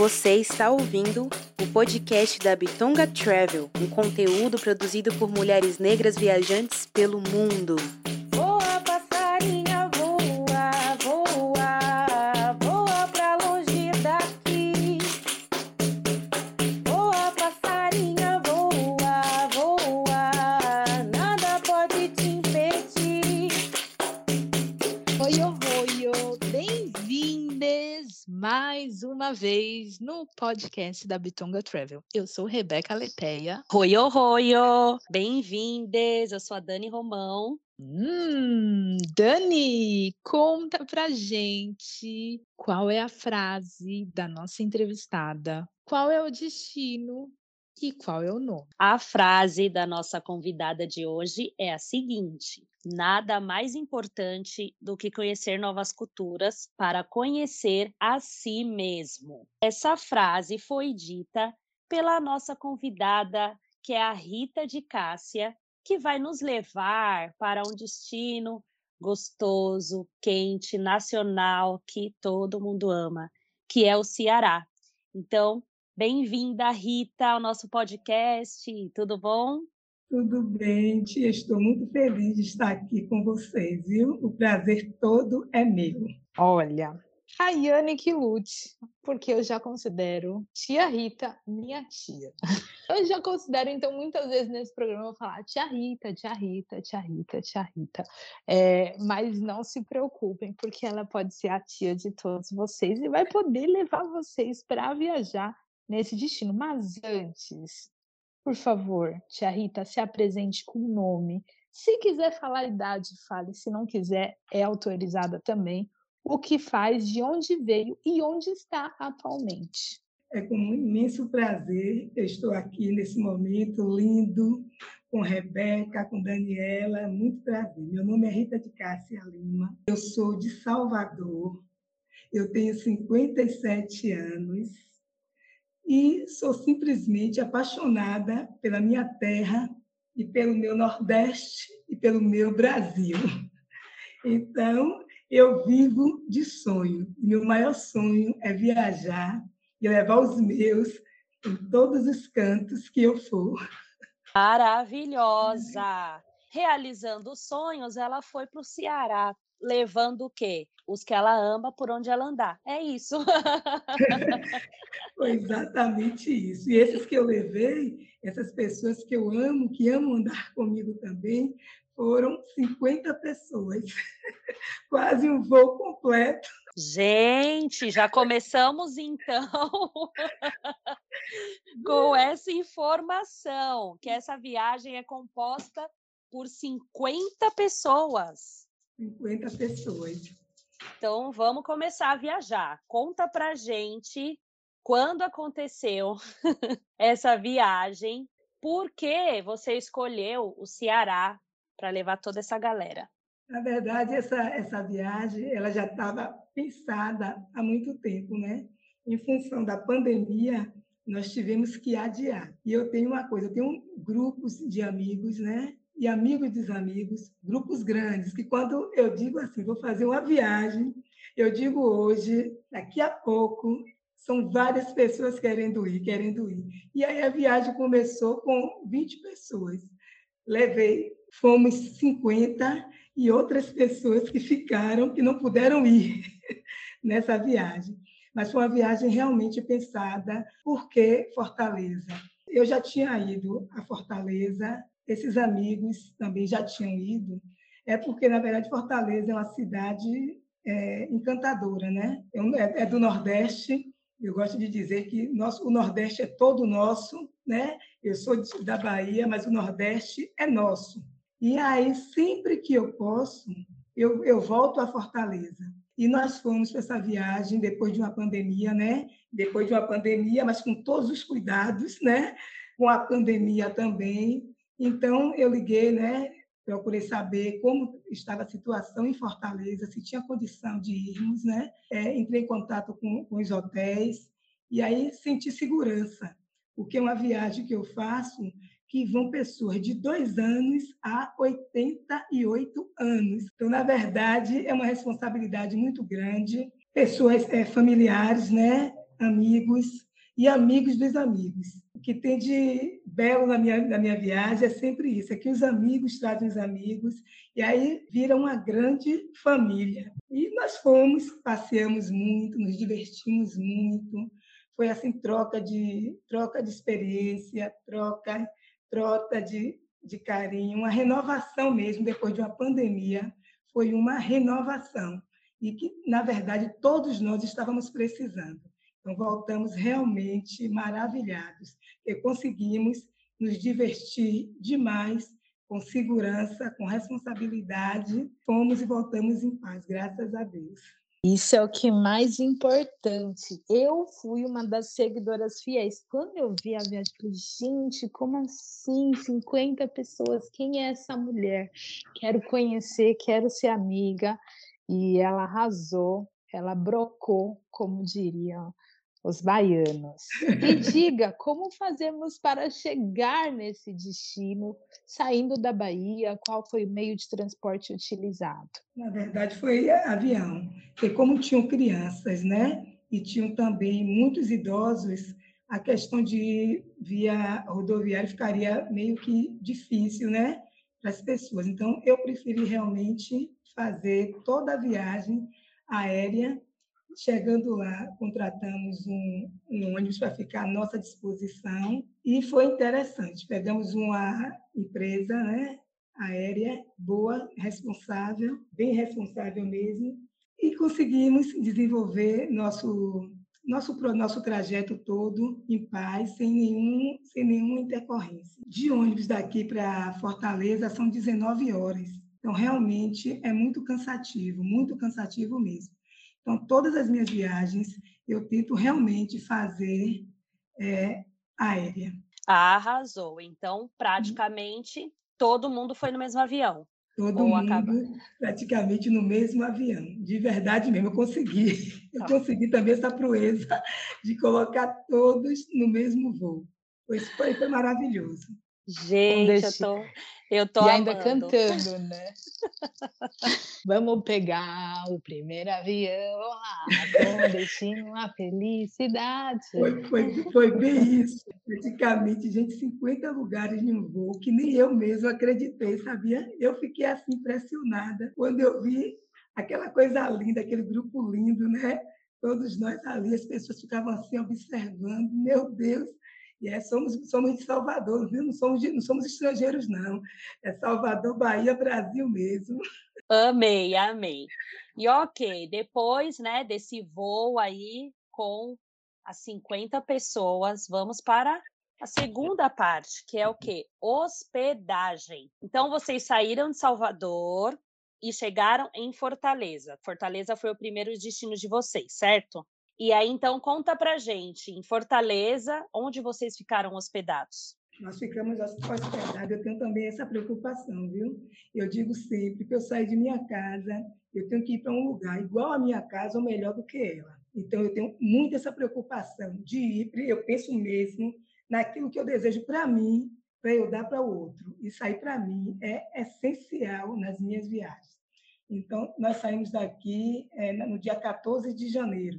Você está ouvindo o podcast da Bitonga Travel, um conteúdo produzido por mulheres negras viajantes pelo mundo. Voa, passarinha, voa, voa, voa pra longe daqui. Voa, passarinha, voa, voa, nada pode te impedir. Oi, oi, oi, bem-vindas mais uma vez no podcast da Bitonga Travel. Eu sou Rebeca Leteia. Oi, oi, bem-vindas! Eu sou a Dani Romão. Hum, Dani, conta pra gente qual é a frase da nossa entrevistada, qual é o destino e qual é o nome. A frase da nossa convidada de hoje é a seguinte: Nada mais importante do que conhecer novas culturas para conhecer a si mesmo. Essa frase foi dita pela nossa convidada, que é a Rita de Cássia, que vai nos levar para um destino gostoso, quente, nacional, que todo mundo ama, que é o Ceará. Então, bem-vinda, Rita, ao nosso podcast. Tudo bom? Tudo bem, tia. Estou muito feliz de estar aqui com vocês, viu? O prazer todo é meu. Olha, a que lute, porque eu já considero tia Rita minha tia. Eu já considero, então, muitas vezes nesse programa eu falar tia Rita, tia Rita, tia Rita, tia Rita. É, mas não se preocupem, porque ela pode ser a tia de todos vocês e vai poder levar vocês para viajar nesse destino. Mas antes, por favor, tia Rita, se apresente com o nome. Se quiser falar a idade, fale. Se não quiser, é autorizada também. O que faz, de onde veio e onde está atualmente. É com imenso prazer eu estou aqui nesse momento lindo com Rebeca, com Daniela. Muito prazer. Meu nome é Rita de Cássia Lima. Eu sou de Salvador. Eu tenho 57 anos e sou simplesmente apaixonada pela minha terra e pelo meu Nordeste e pelo meu Brasil. Então, eu vivo de sonho. Meu maior sonho é viajar e levar os meus em todos os cantos que eu for. Maravilhosa! Realizando sonhos, ela foi para o Ceará, levando o quê? Os que ela ama por onde ela andar. É isso. Foi exatamente isso. E esses que eu levei, essas pessoas que eu amo, que amam andar comigo também, foram 50 pessoas. Quase um voo completo. Gente, já começamos então com essa informação, que essa viagem é composta por 50 pessoas. 50 pessoas. Então vamos começar a viajar. Conta pra gente quando aconteceu essa viagem, por que você escolheu o Ceará para levar toda essa galera? Na verdade, essa, essa viagem ela já estava pensada há muito tempo, né? Em função da pandemia, nós tivemos que adiar. E eu tenho uma coisa, eu tenho grupos de amigos, né? E amigos dos amigos, grupos grandes, que quando eu digo assim, vou fazer uma viagem, eu digo hoje, daqui a pouco, são várias pessoas querendo ir, querendo ir. E aí a viagem começou com 20 pessoas. Levei, fomos 50 e outras pessoas que ficaram, que não puderam ir nessa viagem. Mas foi uma viagem realmente pensada, porque Fortaleza. Eu já tinha ido a Fortaleza, esses amigos também já tinham ido, é porque, na verdade, Fortaleza é uma cidade é, encantadora, né? É, é do Nordeste, eu gosto de dizer que nosso, o Nordeste é todo nosso, né? Eu sou da Bahia, mas o Nordeste é nosso. E aí, sempre que eu posso, eu, eu volto a Fortaleza. E nós fomos para essa viagem depois de uma pandemia, né? Depois de uma pandemia, mas com todos os cuidados, né? Com a pandemia também. Então, eu liguei, né? procurei saber como estava a situação em Fortaleza, se tinha condição de irmos, né? É, entrei em contato com, com os hotéis e aí senti segurança, porque é uma viagem que eu faço que vão pessoas de dois anos a 88 anos. Então, na verdade, é uma responsabilidade muito grande. Pessoas é, familiares, né? amigos e amigos dos amigos. O que tem de belo na minha, na minha viagem é sempre isso, é que os amigos trazem os amigos, e aí vira uma grande família. E nós fomos, passeamos muito, nos divertimos muito, foi assim troca de troca de experiência, troca troca de, de carinho, uma renovação mesmo depois de uma pandemia, foi uma renovação e que na verdade todos nós estávamos precisando. Então voltamos realmente maravilhados, e conseguimos nos divertir demais com segurança, com responsabilidade, fomos e voltamos em paz, graças a Deus. Isso é o que mais importante. Eu fui uma das seguidoras fiéis. Quando eu vi a viagem, falei, gente, como assim? 50 pessoas, quem é essa mulher? Quero conhecer, quero ser amiga. E ela arrasou, ela brocou, como diriam os baianos. E diga como fazemos para chegar nesse destino, saindo da Bahia, qual foi o meio de transporte utilizado? Na verdade, foi avião, porque como tinham crianças, né, e tinham também muitos idosos, a questão de via rodoviária ficaria meio que difícil, né, para as pessoas. Então, eu preferi realmente fazer toda a viagem aérea Chegando lá, contratamos um, um ônibus para ficar à nossa disposição e foi interessante. Pegamos uma empresa né, aérea boa, responsável, bem responsável mesmo, e conseguimos desenvolver nosso nosso nosso trajeto todo em paz, sem nenhum sem nenhuma intercorrência. De ônibus daqui para Fortaleza são 19 horas. Então realmente é muito cansativo, muito cansativo mesmo. Então, todas as minhas viagens eu tento realmente fazer é, aérea. Arrasou. Então, praticamente todo mundo foi no mesmo avião. Todo mundo acaba... praticamente no mesmo avião. De verdade mesmo, eu consegui. Eu tá. consegui também essa proeza de colocar todos no mesmo voo. Foi, foi, foi maravilhoso. Gente, eu tô, eu tô e ainda cantando, né? Vamos pegar o primeiro avião lá, com destino à felicidade. Foi, foi, foi bem isso. Praticamente, gente, 50 lugares em um voo, que nem eu mesmo acreditei, sabia? Eu fiquei assim impressionada quando eu vi aquela coisa linda, aquele grupo lindo, né? Todos nós ali, as pessoas ficavam assim observando, meu Deus, é, somos, somos de Salvador, viu? Não, somos de, não somos estrangeiros, não. É Salvador, Bahia, Brasil mesmo. Amei, amei. E ok, depois né, desse voo aí com as 50 pessoas, vamos para a segunda parte, que é o quê? Hospedagem. Então, vocês saíram de Salvador e chegaram em Fortaleza. Fortaleza foi o primeiro destino de vocês, certo? E aí, então, conta pra gente, em Fortaleza, onde vocês ficaram hospedados? Nós ficamos hospedados, eu tenho também essa preocupação, viu? Eu digo sempre que eu saio de minha casa, eu tenho que ir para um lugar igual à minha casa ou melhor do que ela. Então, eu tenho muito essa preocupação de ir, eu penso mesmo naquilo que eu desejo para mim, para eu dar para o outro. Isso aí, para mim, é essencial nas minhas viagens. Então, nós saímos daqui é, no dia 14 de janeiro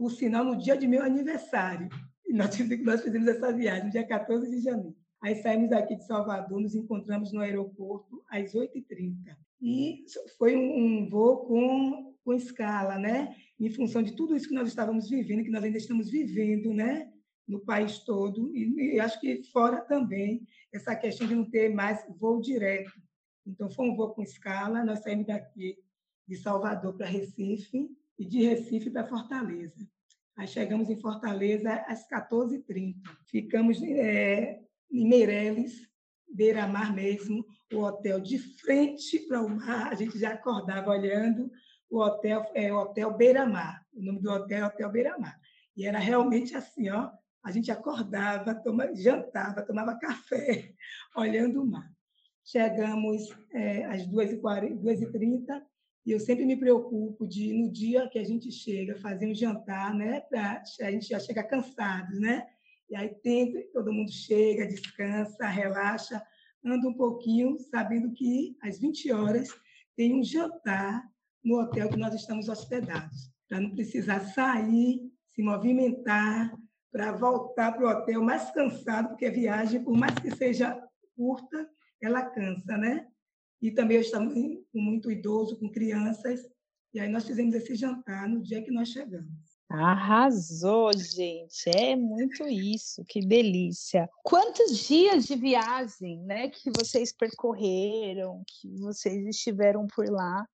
por sinal, no dia de meu aniversário. E nós, fizemos essa viagem, no dia 14 de janeiro. Aí saímos daqui de Salvador, nos encontramos no aeroporto às 8h30. E foi um, um voo com, com escala, né? Em função de tudo isso que nós estávamos vivendo, que nós ainda estamos vivendo, né? No país todo, e, e acho que fora também, essa questão de não ter mais voo direto. Então, foi um voo com escala, nós saímos daqui de Salvador para Recife, e de Recife para Fortaleza. Aí chegamos em Fortaleza às 14h30. Ficamos é, em Meireles, beira-mar mesmo, o hotel de frente para o mar. A gente já acordava olhando o hotel, é o Hotel Beira-Mar. O nome do hotel é Hotel Beira-Mar. E era realmente assim, ó. A gente acordava, toma, jantava, tomava café, olhando o mar. Chegamos é, às 2h30, e eu sempre me preocupo de, no dia que a gente chega, fazer um jantar, né? Pra, a gente já chega cansado, né? E aí tenta, todo mundo chega, descansa, relaxa, anda um pouquinho, sabendo que às 20 horas tem um jantar no hotel que nós estamos hospedados, para não precisar sair se movimentar para voltar para o hotel mais cansado, porque a viagem, por mais que seja curta, ela cansa, né? E também eu estava com muito idoso, com crianças, e aí nós fizemos esse jantar no dia que nós chegamos. Arrasou, gente. É muito isso, que delícia. Quantos dias de viagem, né, que vocês percorreram, que vocês estiveram por lá?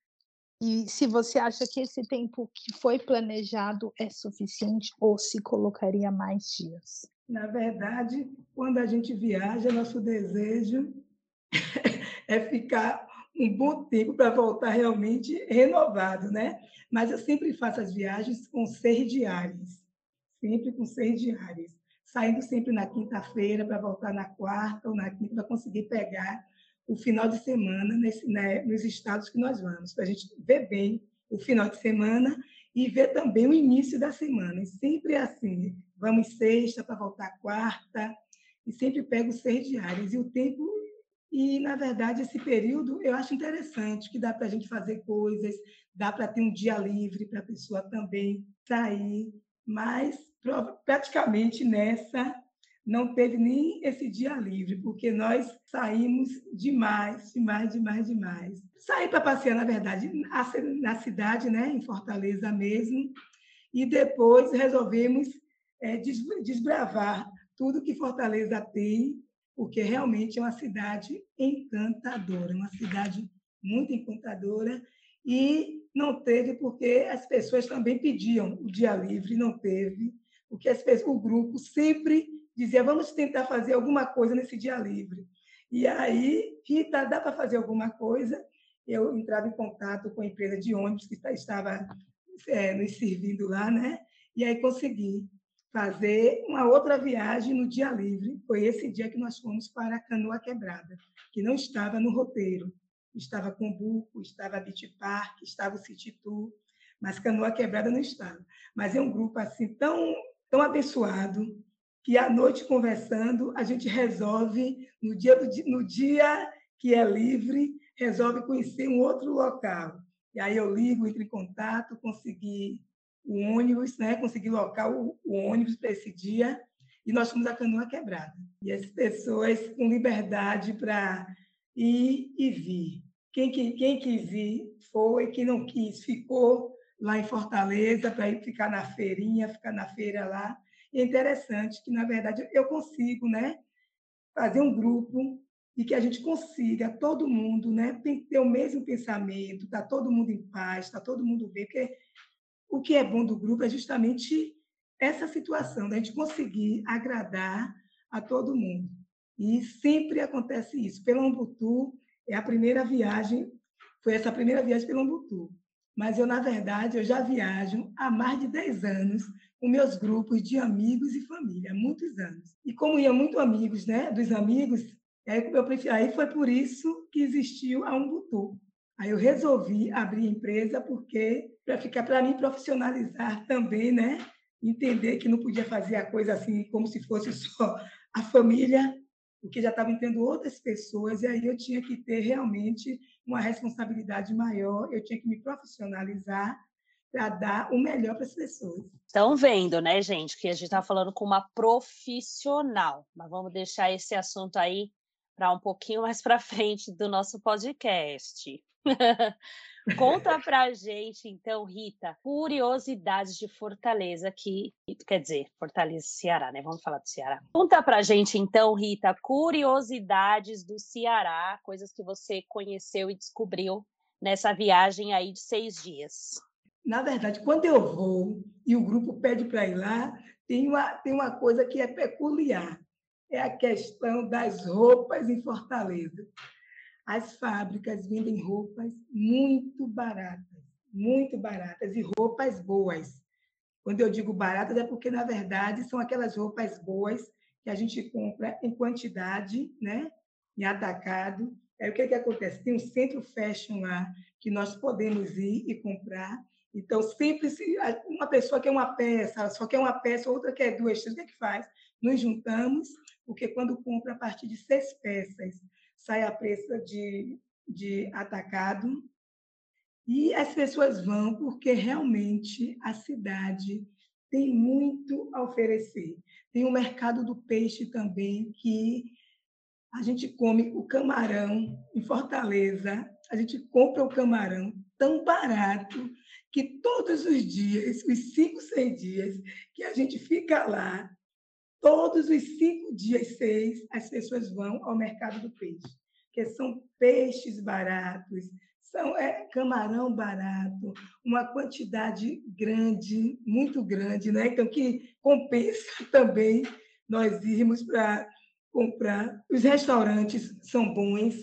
E se você acha que esse tempo que foi planejado é suficiente ou se colocaria mais dias? Na verdade, quando a gente viaja, nosso desejo é ficar um bom tempo para voltar realmente renovado, né? Mas eu sempre faço as viagens com seis diárias, sempre com seis diárias, saindo sempre na quinta-feira para voltar na quarta ou na quinta para conseguir pegar o final de semana nesse, né, nos estados que nós vamos, para a gente ver bem o final de semana e ver também o início da semana. E sempre é assim, vamos sexta para voltar quarta, e sempre pego seis diárias. E o tempo e, na verdade, esse período eu acho interessante, que dá para a gente fazer coisas, dá para ter um dia livre para a pessoa também sair, mas praticamente nessa não teve nem esse dia livre, porque nós saímos demais, demais, demais, demais. Saí para passear, na verdade, na cidade, né, em Fortaleza mesmo, e depois resolvemos é, desbravar tudo que Fortaleza tem, porque realmente é uma cidade encantadora, uma cidade muito encantadora, e não teve porque as pessoas também pediam o dia livre, não teve, porque as pessoas, o grupo sempre dizia vamos tentar fazer alguma coisa nesse dia livre. E aí, Rita, dá para fazer alguma coisa? Eu entrava em contato com a empresa de ônibus que estava é, nos servindo lá, né? E aí consegui fazer uma outra viagem no dia livre. Foi esse dia que nós fomos para a Canoa Quebrada, que não estava no roteiro. Estava Cumbuco, estava Beach Park, estava o City Tour, mas Canoa Quebrada não estava. Mas é um grupo assim tão, tão abençoado que à noite conversando a gente resolve no dia do, no dia que é livre resolve conhecer um outro local. E aí eu ligo, entro em contato, consegui o ônibus, né? consegui locar o, o ônibus para esse dia e nós fomos a Canoa Quebrada. E as pessoas com liberdade para ir e vir. Quem, quem quis ir foi, quem não quis ficou lá em Fortaleza para ir ficar na feirinha, ficar na feira lá. E é interessante que, na verdade, eu consigo né, fazer um grupo e que a gente consiga, todo mundo, né, ter o mesmo pensamento, tá todo mundo em paz, tá todo mundo bem, porque o que é bom do grupo é justamente essa situação, da gente conseguir agradar a todo mundo. E sempre acontece isso. Pelo Ambutu, é a primeira viagem, foi essa primeira viagem pelo Ambutu. Mas eu, na verdade, eu já viajo há mais de 10 anos com meus grupos de amigos e família, há muitos anos. E como ia muito amigos, né, dos amigos, aí, eu aí foi por isso que existiu a Umbutu. Aí eu resolvi abrir a empresa porque para ficar para mim profissionalizar também, né? Entender que não podia fazer a coisa assim como se fosse só a família, porque já estavam entrando outras pessoas e aí eu tinha que ter realmente uma responsabilidade maior, eu tinha que me profissionalizar para dar o melhor para as pessoas. Estão vendo, né, gente, que a gente está falando com uma profissional, mas vamos deixar esse assunto aí para um pouquinho mais para frente do nosso podcast. Conta pra gente, então, Rita, curiosidades de Fortaleza, que quer dizer, Fortaleza, Ceará, né? Vamos falar do Ceará. Conta pra gente, então, Rita, curiosidades do Ceará, coisas que você conheceu e descobriu nessa viagem aí de seis dias. Na verdade, quando eu vou e o grupo pede para ir lá, tem uma, tem uma coisa que é peculiar, é a questão das roupas em Fortaleza. As fábricas vendem roupas muito baratas, muito baratas, e roupas boas. Quando eu digo baratas, é porque, na verdade, são aquelas roupas boas que a gente compra em quantidade, né? em atacado. Aí o que, é que acontece? Tem um centro fashion lá que nós podemos ir e comprar. Então, sempre se uma pessoa quer uma peça, só quer uma peça, outra quer duas, o que é que faz? Nos juntamos, porque quando compra a partir de seis peças, sai a preço de, de atacado. E as pessoas vão porque realmente a cidade tem muito a oferecer. Tem o mercado do peixe também, que a gente come o camarão em Fortaleza, a gente compra o camarão tão barato que todos os dias, os cinco, seis dias que a gente fica lá, todos os cinco dias, seis, as pessoas vão ao mercado do peixe, que são peixes baratos, são é, camarão barato, uma quantidade grande, muito grande, né? Então que compensa também nós irmos para comprar. Os restaurantes são bons,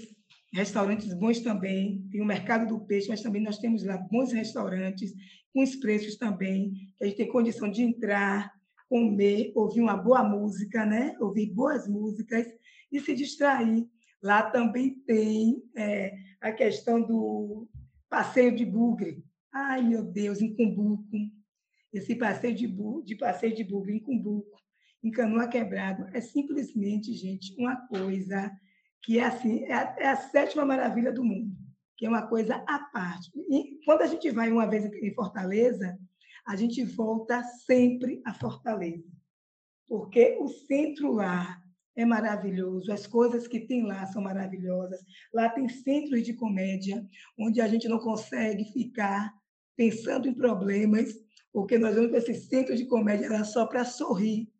restaurantes bons também. Tem o mercado do peixe, mas também nós temos lá bons restaurantes, com os preços também, que a gente tem condição de entrar, comer, ouvir uma boa música, né? ouvir boas músicas e se distrair. Lá também tem é, a questão do passeio de bugre. Ai, meu Deus, em Cumbuco. Esse passeio de, bu de passeio de bugre em Cumbuco em Canoa Quebrado é simplesmente, gente, uma coisa que é assim, é a, é a, sétima maravilha do mundo, que é uma coisa à parte. E quando a gente vai uma vez em Fortaleza, a gente volta sempre a Fortaleza, porque o centro lá é maravilhoso, as coisas que tem lá são maravilhosas. Lá tem centros de comédia, onde a gente não consegue ficar pensando em problemas, porque nós vamos para esse centro de comédia lá só para sorrir,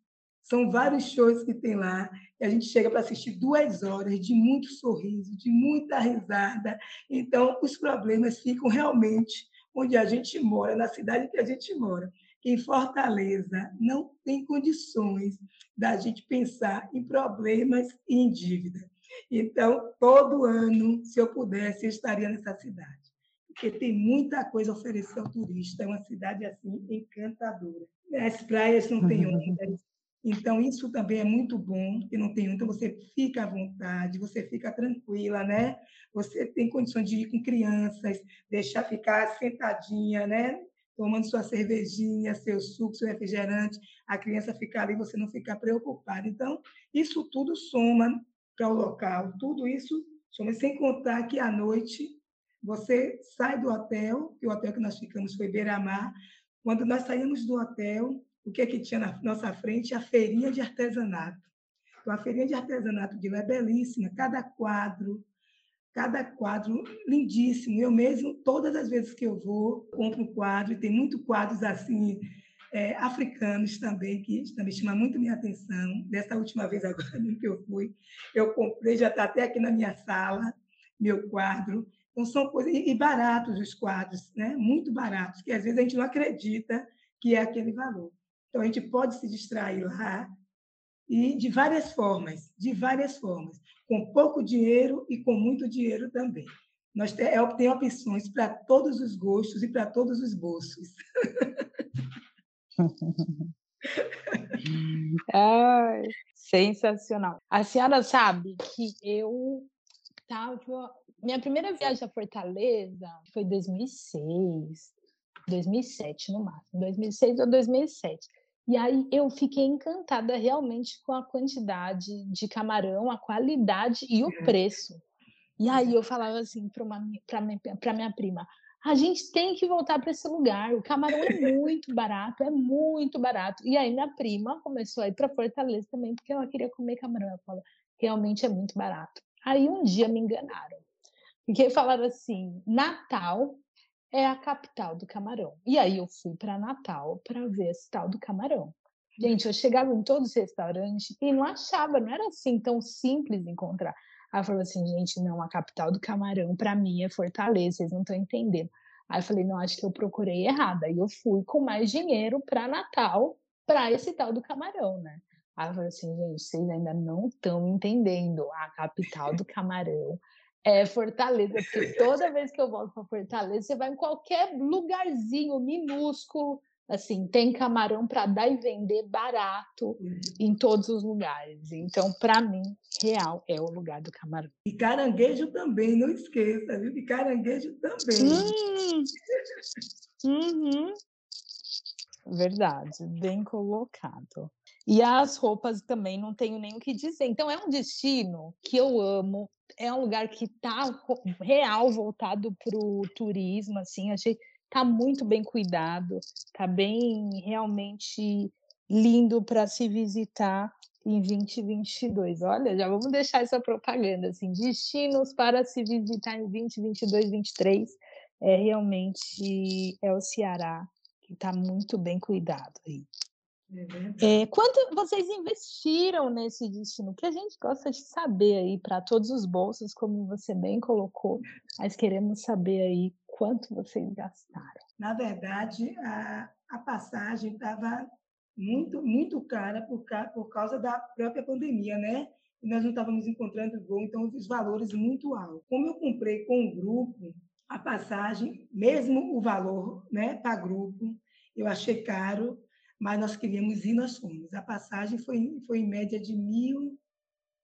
são vários shows que tem lá, e a gente chega para assistir duas horas de muito sorriso, de muita risada. Então, os problemas ficam realmente onde a gente mora, na cidade que a gente mora. Em Fortaleza, não tem condições da gente pensar em problemas e em dívida. Então, todo ano, se eu pudesse, eu estaria nessa cidade porque tem muita coisa a oferecer ao turista. É uma cidade assim encantadora. As praias não têm ondas, então, isso também é muito bom, que não tem então você fica à vontade, você fica tranquila, né? Você tem condições de ir com crianças, deixar ficar sentadinha, né? Tomando sua cervejinha, seu suco, seu refrigerante, a criança ficar ali, você não ficar preocupado. Então, isso tudo soma para o local, tudo isso soma, sem contar que à noite você sai do hotel, que o hotel que nós ficamos foi Beira-Mar, quando nós saímos do hotel, o que é que tinha na nossa frente? A feirinha de artesanato. Então, a feirinha de artesanato de lá é belíssima, cada quadro, cada quadro lindíssimo. Eu mesmo, todas as vezes que eu vou, compro um quadro, e tem muitos quadros assim, é, africanos também, que também chama muito minha atenção. Dessa última vez agora que eu fui, eu comprei, já está até aqui na minha sala, meu quadro. Então, são coisas... E baratos os quadros, né? muito baratos, que às vezes a gente não acredita que é aquele valor. Então, a gente pode se distrair lá e de várias formas, de várias formas, com pouco dinheiro e com muito dinheiro também. Nós é, opções para todos os gostos e para todos os bolsos. Ai, sensacional. A senhora sabe que eu estava. Minha primeira viagem a Fortaleza foi em 2006, 2007 no máximo, 2006 ou 2007. E aí eu fiquei encantada realmente com a quantidade de camarão, a qualidade e o uhum. preço. E aí eu falava assim para minha, minha prima: a gente tem que voltar para esse lugar. O camarão é muito barato, é muito barato. E aí minha prima começou a ir para Fortaleza também, porque ela queria comer camarão. Ela falou: realmente é muito barato. Aí um dia me enganaram. Porque falaram assim: Natal é a capital do camarão. E aí eu fui para Natal para ver esse tal do camarão. Gente, eu chegava em todos os restaurantes e não achava, não era assim tão simples encontrar. Aí eu falei assim, gente, não, a capital do camarão para mim é Fortaleza, vocês não estão entendendo. Aí eu falei, não, acho que eu procurei errado. Aí eu fui com mais dinheiro para Natal, para esse tal do camarão, né? Aí eu falei assim, gente, vocês ainda não estão entendendo. A capital do camarão é Fortaleza, porque toda vez que eu volto para Fortaleza, você vai em qualquer lugarzinho minúsculo, assim, tem camarão para dar e vender barato uhum. em todos os lugares. Então, para mim, real é o lugar do camarão. E caranguejo também, não esqueça, viu? E caranguejo também. Hum. Uhum. Verdade, bem colocado. E as roupas também não tenho nem o que dizer. Então é um destino que eu amo, é um lugar que está real voltado para o turismo, assim, achei Tá muito bem cuidado, tá bem realmente lindo para se visitar em 2022. Olha, já vamos deixar essa propaganda assim, destinos para se visitar em 2022, 2023. É realmente é o Ceará que está muito bem cuidado aí. É. É, quanto vocês investiram nesse destino? Que a gente gosta de saber aí para todos os bolsos, como você bem colocou, mas queremos saber aí quanto vocês gastaram. Na verdade, a, a passagem estava muito, muito cara por, por causa da própria pandemia, né? E nós não estávamos encontrando voo, então os valores muito altos. Como eu comprei com um grupo, a passagem, mesmo o valor né, para grupo, eu achei caro, mas nós queríamos ir, nós fomos. A passagem foi, foi em média de mil,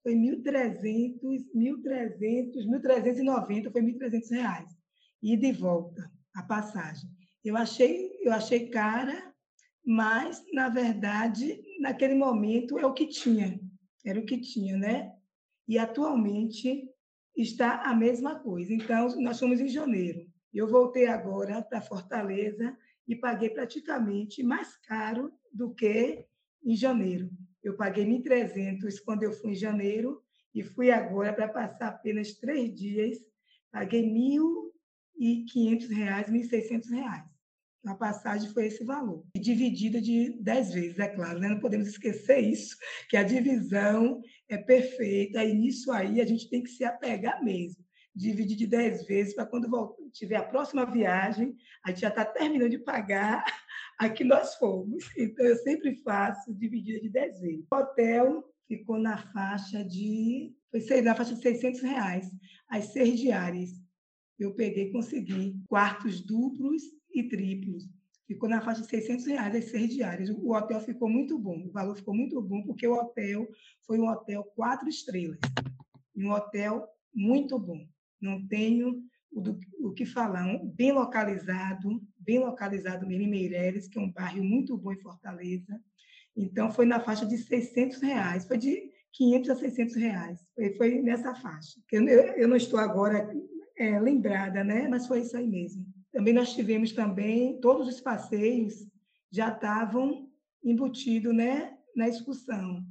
foi 1.300, 1.300, 1.390, foi 1.300 reais. E volta, a passagem. Eu achei, eu achei cara, mas, na verdade, naquele momento é o que tinha, era o que tinha, né? E atualmente está a mesma coisa. Então, nós fomos em janeiro. Eu voltei agora para Fortaleza e paguei praticamente mais caro do que em janeiro. Eu paguei 1.300 quando eu fui em janeiro e fui agora para passar apenas três dias. Paguei R$ 1.500, R$ 1.600. A passagem foi esse valor. Dividida de 10 vezes, é claro, né? não podemos esquecer isso, que a divisão é perfeita e nisso aí a gente tem que se apegar mesmo. Dividir de 10 vezes para quando voltar, tiver a próxima viagem, a gente já está terminando de pagar a que nós fomos. Então, eu sempre faço dividida de 10 vezes. O hotel ficou na faixa de, foi na faixa de 600 reais, as seis diárias. Eu peguei consegui quartos duplos e triplos. Ficou na faixa de 600 reais as seis diárias. O hotel ficou muito bom, o valor ficou muito bom, porque o hotel foi um hotel quatro estrelas. Um hotel muito bom. Não tenho o, que falar. Bem localizado, bem localizado mesmo em Meireles, que é um bairro muito bom em Fortaleza. Então, foi na faixa de 600 reais. Foi de 500 a 600 reais. Foi, foi nessa faixa. Eu, eu não estou agora é, lembrada, né? mas foi isso aí mesmo. Também nós tivemos também, todos os passeios já estavam embutidos né, na excursão.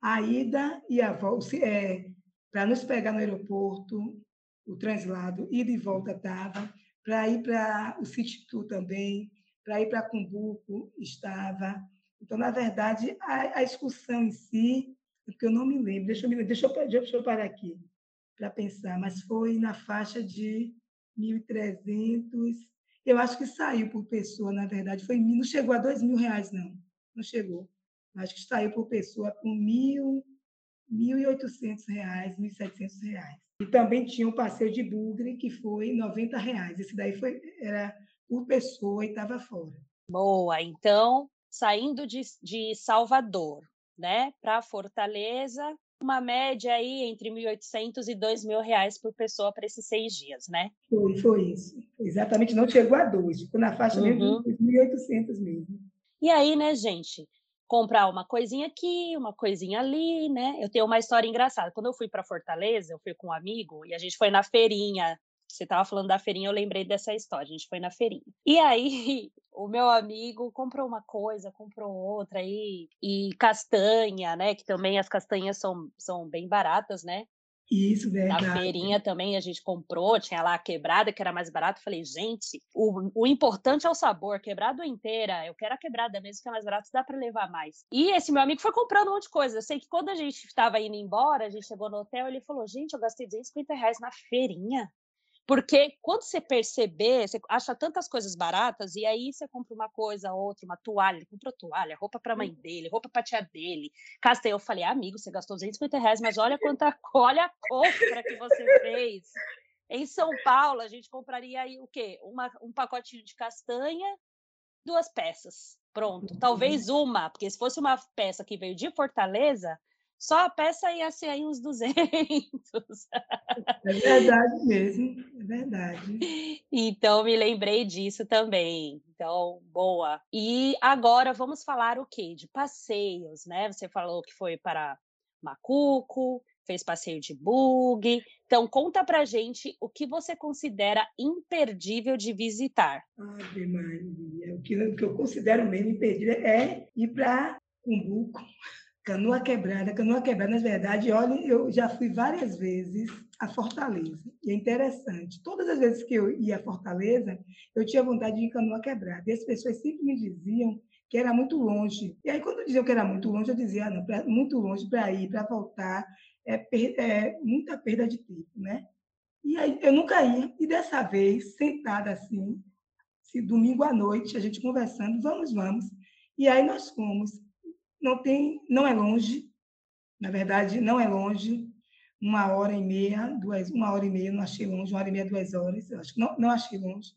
A ida e a volta, é, para nos pegar no aeroporto, o translado, ida e volta estava, para ir para o City Tour também, para ir para Cumbuco estava. Então, na verdade, a, a excursão em si, é porque eu não me lembro, deixa eu, me, deixa eu, deixa eu parar aqui para pensar, mas foi na faixa de 1.300. Eu acho que saiu por pessoa, na verdade, foi não chegou a dois mil reais, não. Não chegou. Acho que saiu por pessoa com mil, 1.800 reais, 1.700 reais. E também tinha um passeio de bugre, que foi 90 reais. Esse daí foi, era por pessoa e estava fora. Boa, então, saindo de, de Salvador, né, para Fortaleza, uma média aí entre 1.800 e 2.000 reais por pessoa para esses seis dias, né? Foi, foi isso. Exatamente, não chegou a dois, ficou na faixa mesmo Uhum. dos 1.800 mesmo. E aí, né, gente, comprar uma coisinha aqui, uma coisinha ali, né? Eu tenho uma história engraçada. Quando eu fui para Fortaleza, eu fui com um amigo e a gente foi na feirinha. Você estava falando da feirinha, eu lembrei dessa história. A gente foi na feirinha. E aí, o meu amigo comprou uma coisa, comprou outra aí, e castanha, né? Que também as castanhas são, são bem baratas, né? Isso, Na verdade. feirinha também a gente comprou, tinha lá a quebrada, que era mais barato. Falei, gente, o, o importante é o sabor, quebrada inteira. Eu quero a quebrada mesmo, que é mais barato, dá para levar mais. E esse meu amigo foi comprando um monte de coisa. Eu sei que quando a gente estava indo embora, a gente chegou no hotel, ele falou, gente, eu gastei 250 reais na feirinha. Porque quando você perceber, você acha tantas coisas baratas, e aí você compra uma coisa, outra, uma toalha, ele comprou toalha, roupa para a mãe dele, roupa para tia dele. Castanha, eu falei, amigo, você gastou 250 reais, mas olha quanta, olha a compra que você fez. Em São Paulo, a gente compraria aí o quê? Uma, um pacotinho de castanha, duas peças. Pronto. Talvez uma, porque se fosse uma peça que veio de Fortaleza, só a peça ia ser aí uns 200. É verdade mesmo, é verdade. Então, me lembrei disso também. Então, boa. E agora vamos falar o quê? De passeios, né? Você falou que foi para Macuco, fez passeio de bug. Então, conta pra gente o que você considera imperdível de visitar. Ave Maria, o que, o que eu considero mesmo imperdível é ir para Cumbuco, Canoa Quebrada. Canoa Quebrada, na verdade, olha, eu já fui várias vezes a Fortaleza. E é interessante. Todas as vezes que eu ia a Fortaleza, eu tinha vontade de ir Canoa Quebrada. E as pessoas sempre me diziam que era muito longe. E aí, quando diziam que era muito longe, eu dizia, ah, não, pra, muito longe para ir, para voltar, é, per, é, muita perda de tempo, né? E aí, eu nunca ia. E dessa vez, sentada assim, se domingo à noite, a gente conversando, vamos, vamos. E aí nós fomos. Não tem, não é longe, na verdade, não é longe. Uma hora e meia, duas, uma hora e meia, não achei longe, uma hora e meia, duas horas, eu acho não, não achei longe.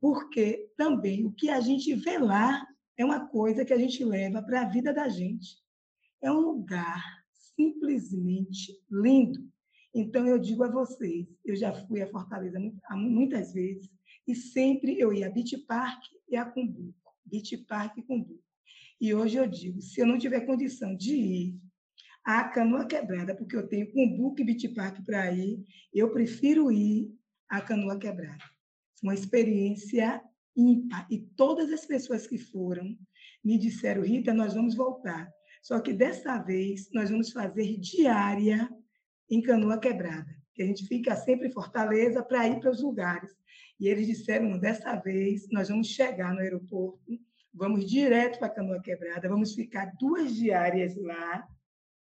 Porque também o que a gente vê lá é uma coisa que a gente leva para a vida da gente. É um lugar simplesmente lindo. Então, eu digo a vocês, eu já fui a Fortaleza muitas vezes, e sempre eu ia a Beach Park e a Cumbuco. Beach Park e Cumbuco. E hoje eu digo, se eu não tiver condição de ir à Canoa Quebrada, porque eu tenho Cumbuco e Beach Park para ir, eu prefiro ir à Canoa Quebrada. Uma experiência ímpar. E todas as pessoas que foram me disseram, Rita, nós vamos voltar. Só que dessa vez nós vamos fazer diária em Canoa Quebrada. Que a gente fica sempre em Fortaleza para ir para os lugares. E eles disseram, dessa vez nós vamos chegar no aeroporto, vamos direto para Canoa Quebrada, vamos ficar duas diárias lá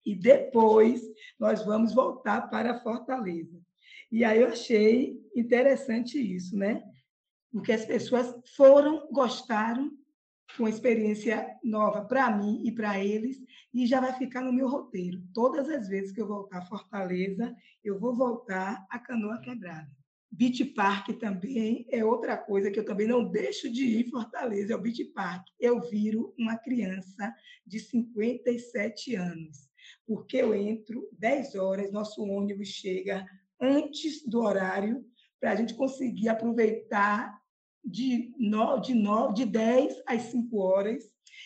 e depois nós vamos voltar para Fortaleza. E aí eu achei interessante isso, né? Porque as pessoas foram, gostaram, uma experiência nova para mim e para eles, e já vai ficar no meu roteiro. Todas as vezes que eu voltar a Fortaleza, eu vou voltar a Canoa Quebrada. Beach Park também é outra coisa que eu também não deixo de ir em Fortaleza, é o Beach Park. Eu viro uma criança de 57 anos, porque eu entro 10 horas, nosso ônibus chega antes do horário, para a gente conseguir aproveitar de, no, de, no, de 10 às 5 horas,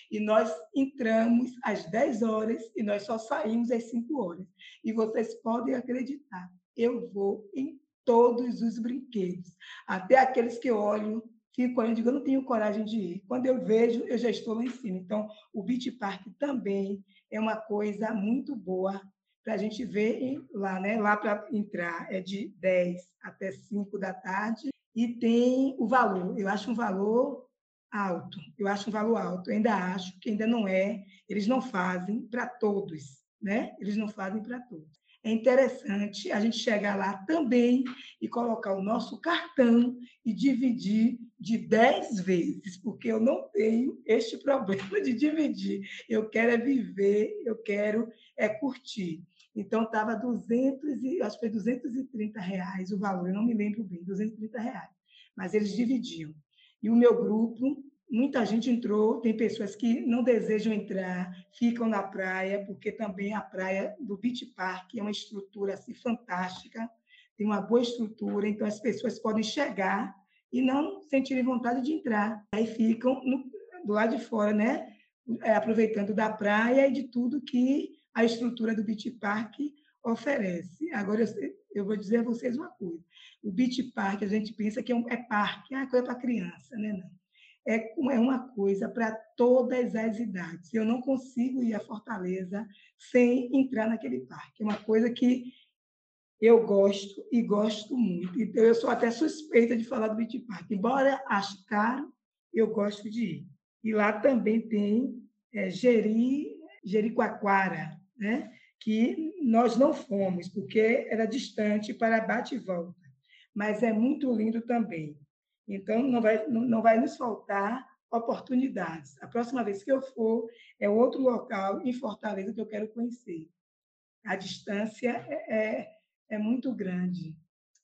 e nós entramos às 10 horas e nós só saímos às 5 horas. E vocês podem acreditar, eu vou em todos os brinquedos, até aqueles que olho, fico olhando digo, eu não tenho coragem de ir. Quando eu vejo, eu já estou lá em cima. Então, o Beach Park também é uma coisa muito boa para a gente ver lá, né? Lá para entrar é de 10 até 5 da tarde e tem o valor. Eu acho um valor alto. Eu acho um valor alto. Eu ainda acho que ainda não é. Eles não fazem para todos, né? Eles não fazem para todos. É interessante a gente chegar lá também e colocar o nosso cartão e dividir de 10 vezes, porque eu não tenho este problema de dividir. Eu quero é viver, eu quero é curtir. Então, estava 200 e, acho que foi 230 reais o valor, eu não me lembro bem, 230 reais. Mas eles dividiam. E o meu grupo, muita gente entrou, tem pessoas que não desejam entrar, ficam na praia, porque também a praia do Beach Park é uma estrutura assim, fantástica, tem uma boa estrutura, então as pessoas podem chegar e não sentirem vontade de entrar. Aí ficam no, do lado de fora, né? É, aproveitando da praia e de tudo que a estrutura do Beach Park oferece. Agora, eu, eu vou dizer a vocês uma coisa. O Beach Park, a gente pensa que é, um, é parque, é uma coisa para criança, né? Não. É, é uma coisa para todas as idades. Eu não consigo ir a Fortaleza sem entrar naquele parque. É uma coisa que eu gosto e gosto muito. Então, eu sou até suspeita de falar do Beach Park. Embora ache caro, eu gosto de ir. E lá também tem é, Jeri, Jericoacoara, né? que nós não fomos, porque era distante para bate e volta, mas é muito lindo também. Então, não vai, não vai nos faltar oportunidades. A próxima vez que eu for, é outro local em Fortaleza que eu quero conhecer. A distância é, é, é muito grande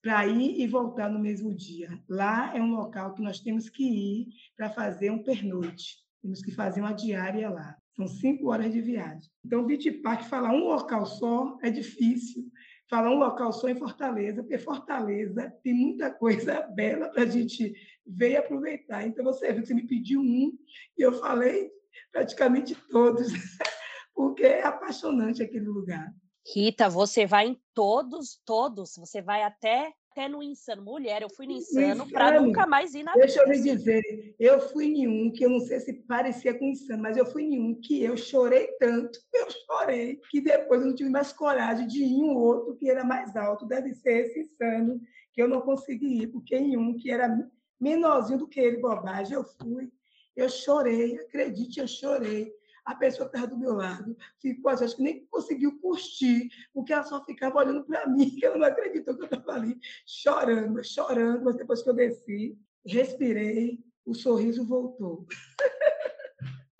para ir e voltar no mesmo dia. Lá é um local que nós temos que ir para fazer um pernoite. Temos que fazer uma diária lá. São cinco horas de viagem. Então, Beach Park, falar um local só é difícil. Falar um local só em Fortaleza, porque Fortaleza tem muita coisa bela para a gente ver e aproveitar. Então, você você me pediu um e eu falei praticamente todos, porque é apaixonante aquele lugar. Rita, você vai em todos, todos, você vai até até no Insano. Mulher, eu fui no Insano para nunca mais ir na Deixa eu vida. lhe dizer, eu fui em um que eu não sei se parecia com insano, mas eu fui em um que eu chorei tanto, eu chorei, que depois eu não tive mais coragem de ir em um outro que era mais alto, deve ser esse insano, que eu não consegui ir, porque em um que era menorzinho do que ele, bobagem, eu fui, eu chorei, acredite, eu chorei. A pessoa que estava do meu lado ficou, assim, acho que nem conseguiu curtir, porque ela só ficava olhando para mim, que ela não acreditou que eu estava ali chorando, chorando, mas depois que eu desci, respirei, o sorriso voltou.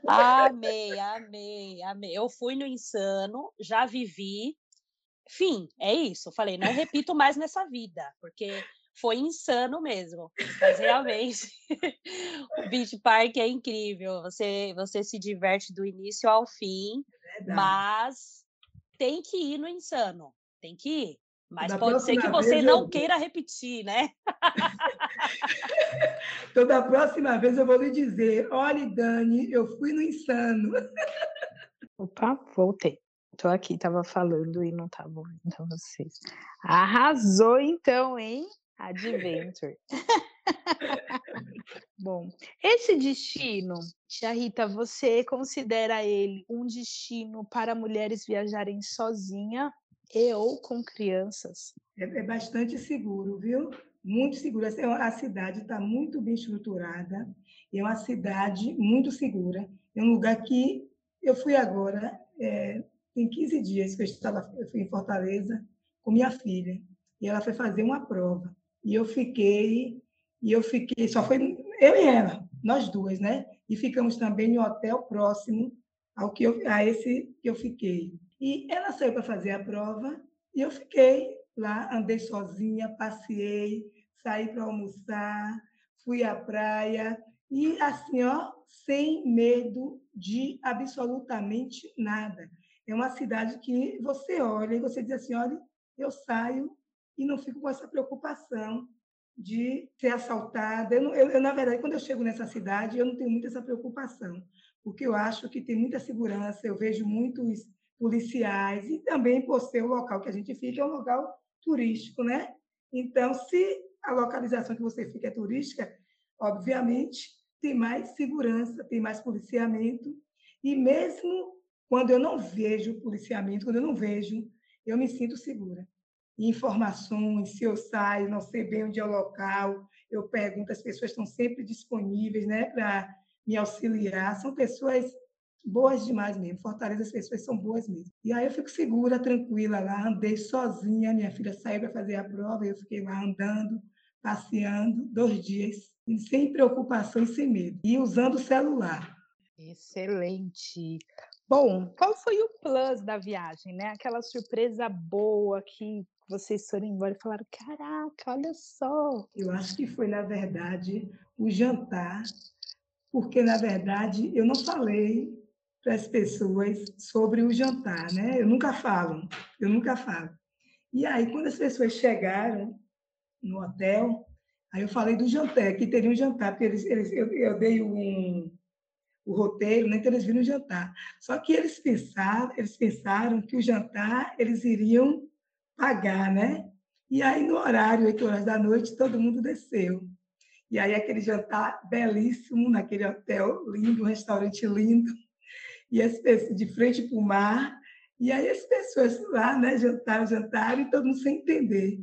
Amei, amei, amei. Eu fui no Insano, já vivi. Fim, é isso. Eu falei, não repito mais nessa vida, porque foi insano mesmo. Mas realmente, o Beach Park é incrível. Você, você se diverte do início ao fim, Verdade. mas tem que ir no Insano. Tem que ir. Mas Da pode ser que você eu não vou. queira repetir, né? Então, da próxima vez eu vou lhe dizer: olha, Dani, eu fui no insano. Opa, voltei. Tô aqui, tava falando e não tava ouvindo vocês. Arrasou então, hein? Adventure. Bom, esse destino, Tia Rita, você considera ele um destino para mulheres viajarem sozinha e ou com crianças? É, é bastante seguro, viu? Muito seguro. É A cidade está muito bem estruturada. É uma cidade muito segura. É um lugar que eu fui agora, é, tem 15 dias que eu estava, eu fui em Fortaleza com minha filha e ela foi fazer uma prova e eu fiquei e eu fiquei só foi eu e ela, nós duas, né? E ficamos também um hotel próximo ao que eu, a esse que eu fiquei. E ela saiu para fazer a prova e eu fiquei lá, andei sozinha, passei, saí para almoçar, fui à praia e assim, ó, sem medo de absolutamente nada. É uma cidade que você olha e você diz assim, olha, eu saio e não fico com essa preocupação de ser assaltada. Eu, não- eu- eu, na verdade, quando eu chego nessa cidade, eu não tenho muito essa preocupação, porque eu acho que tem muita segurança, eu vejo muitos policiais e também por ser o local que a gente fica é um local turístico, né? Então, se a localização que você fica é turística, obviamente tem mais segurança, tem mais policiamento e mesmo quando eu não vejo policiamento, quando eu não vejo, eu me sinto segura. Informações, se eu saio, não sei bem onde é o local, eu pergunto, as pessoas estão sempre disponíveis, né, para me auxiliar. São pessoas boas demais mesmo. Fortaleza, as pessoas são boas mesmo. E aí eu fico segura, tranquila lá, andei sozinha, minha filha saiu para fazer a prova, eu fiquei lá andando, passeando, dois dias, sem preocupação e sem medo. E usando o celular. Excelente. Bom, qual foi o plus da viagem, né? Aquela surpresa boa que vocês foram embora e falaram: caraca, olha só. Eu acho que foi, na verdade, o jantar, porque, na verdade, eu não falei para as pessoas sobre o jantar, né? Eu nunca falo, eu nunca falo. E aí, quando as pessoas chegaram no hotel, aí eu falei do jantar, que teria um jantar, porque eles, eles, eu, eu dei um, o roteiro, né? então eles viram o jantar. Só que eles pensaram, eles pensaram que o jantar eles iriam pagar, né? E aí, no horário, 8 horas da noite, todo mundo desceu. E aí, aquele jantar belíssimo, naquele hotel lindo, um restaurante lindo, e as pessoas de frente para o mar. E aí, as pessoas lá, né, jantaram, jantaram, e todo mundo sem entender.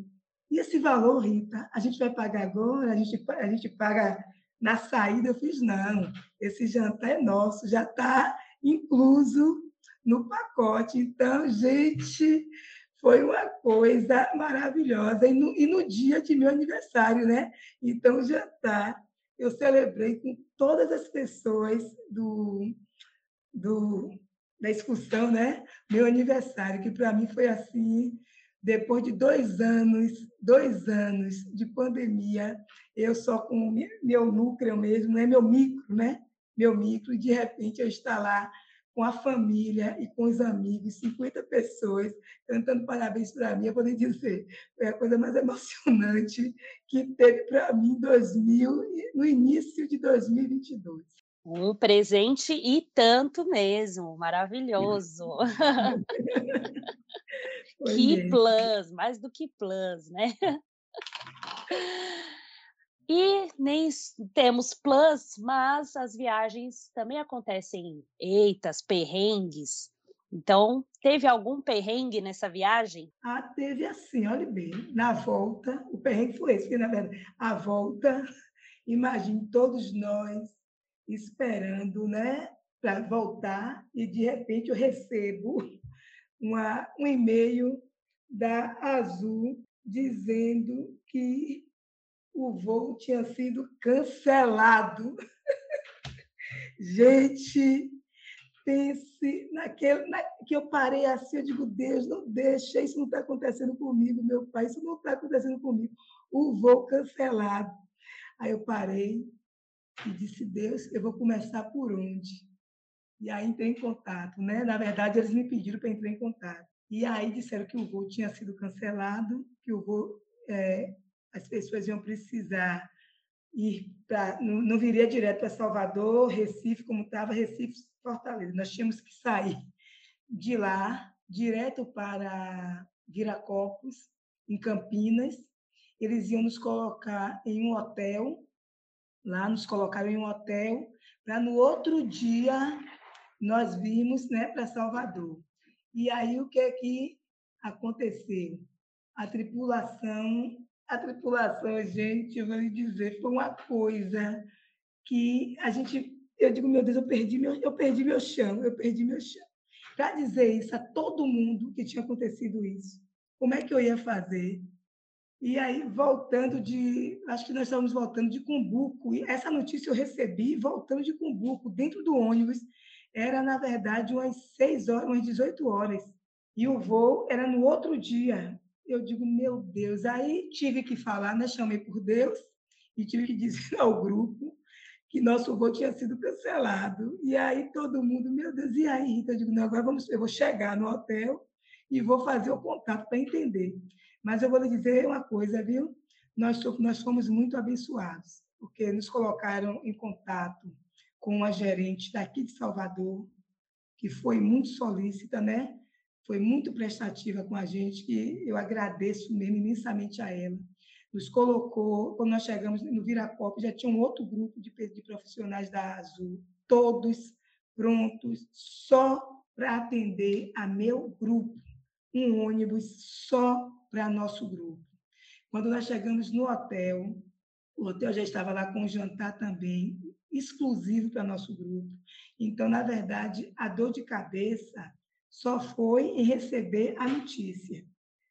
E esse valor, Rita, a gente vai pagar agora? A gente, a gente paga na saída? Eu fiz, não, esse jantar é nosso, já está incluso no pacote. Então, gente, foi uma coisa maravilhosa. E no, e no dia de meu aniversário, né? Então, o jantar, eu celebrei com todas as pessoas do, do, da excursão, né? Meu aniversário, que para mim foi assim, depois de dois anos, dois anos de pandemia, eu só com meu núcleo mesmo, né? Meu micro, né? Meu micro, de repente eu estar lá com a família e com os amigos, 50 pessoas, cantando parabéns para mim, eu vou lhe dizer, foi a coisa mais emocionante que teve para mim em 2000, e- no início de 2022. Um presente e tanto mesmo, maravilhoso. Que plus, mais do que plus, né? E nem temos plus, mas as viagens também acontecem eitas, perrengues. Então, teve algum perrengue nessa viagem? Ah, teve assim, olhe bem, na volta, o perrengue foi esse, na verdade, a volta, imagine todos nós esperando, né, para voltar, e de repente eu recebo uma, um e-mail da Azul dizendo que o voo tinha sido cancelado. Gente, pense naquele, na, que eu parei assim, eu digo, Deus, não deixa, isso não está acontecendo comigo, meu pai, isso não está acontecendo comigo. O voo cancelado. Aí eu parei e disse, Deus, eu vou começar por onde? E aí entrei em contato, né? Na verdade, eles me pediram para entrar em contato. E aí disseram que o voo tinha sido cancelado, que o voo, é, as pessoas iam precisar ir para. Não, não viria direto para Salvador, Recife, como estava, Recife, Fortaleza. Nós tínhamos que sair de lá, direto para Viracopos, em Campinas. Eles iam nos colocar em um hotel, lá nos colocaram em um hotel, para no outro dia nós vimos né, para Salvador. E aí o que é que aconteceu? A tripulação, a tripulação, gente, eu vou lhe dizer, foi uma coisa que a gente, eu digo, meu Deus, eu perdi meu, eu perdi meu chão, eu perdi meu chão. Para dizer isso a todo mundo que tinha acontecido isso, como é que eu ia fazer? E aí, voltando de. Acho que nós estávamos voltando de Cumbuco. E essa notícia eu recebi voltando de Cumbuco, dentro do ônibus. Era, na verdade, umas 6 horas, umas 18 horas. E o voo era no outro dia. Eu digo, meu Deus. Aí tive que falar, né? chamei por Deus e tive que dizer ao grupo que nosso voo tinha sido cancelado. E aí todo mundo, meu Deus, e aí, Rita? Eu digo, não, agora vamos, eu vou chegar no hotel e vou fazer o contato para entender. Mas eu vou lhe dizer uma coisa, viu? Nós, nós fomos muito abençoados, porque nos colocaram em contato com uma gerente daqui de Salvador, que foi muito solícita, né? Foi muito prestativa com a gente, que eu agradeço mesmo imensamente a ela. Nos colocou, quando nós chegamos no Viracopos, já tinha um outro grupo de, de profissionais da Azul, todos prontos só para atender a meu grupo um ônibus só para nosso grupo. Quando nós chegamos no hotel, o hotel já estava lá com um jantar também, exclusivo para nosso grupo. Então, na verdade, a dor de cabeça só foi em receber a notícia.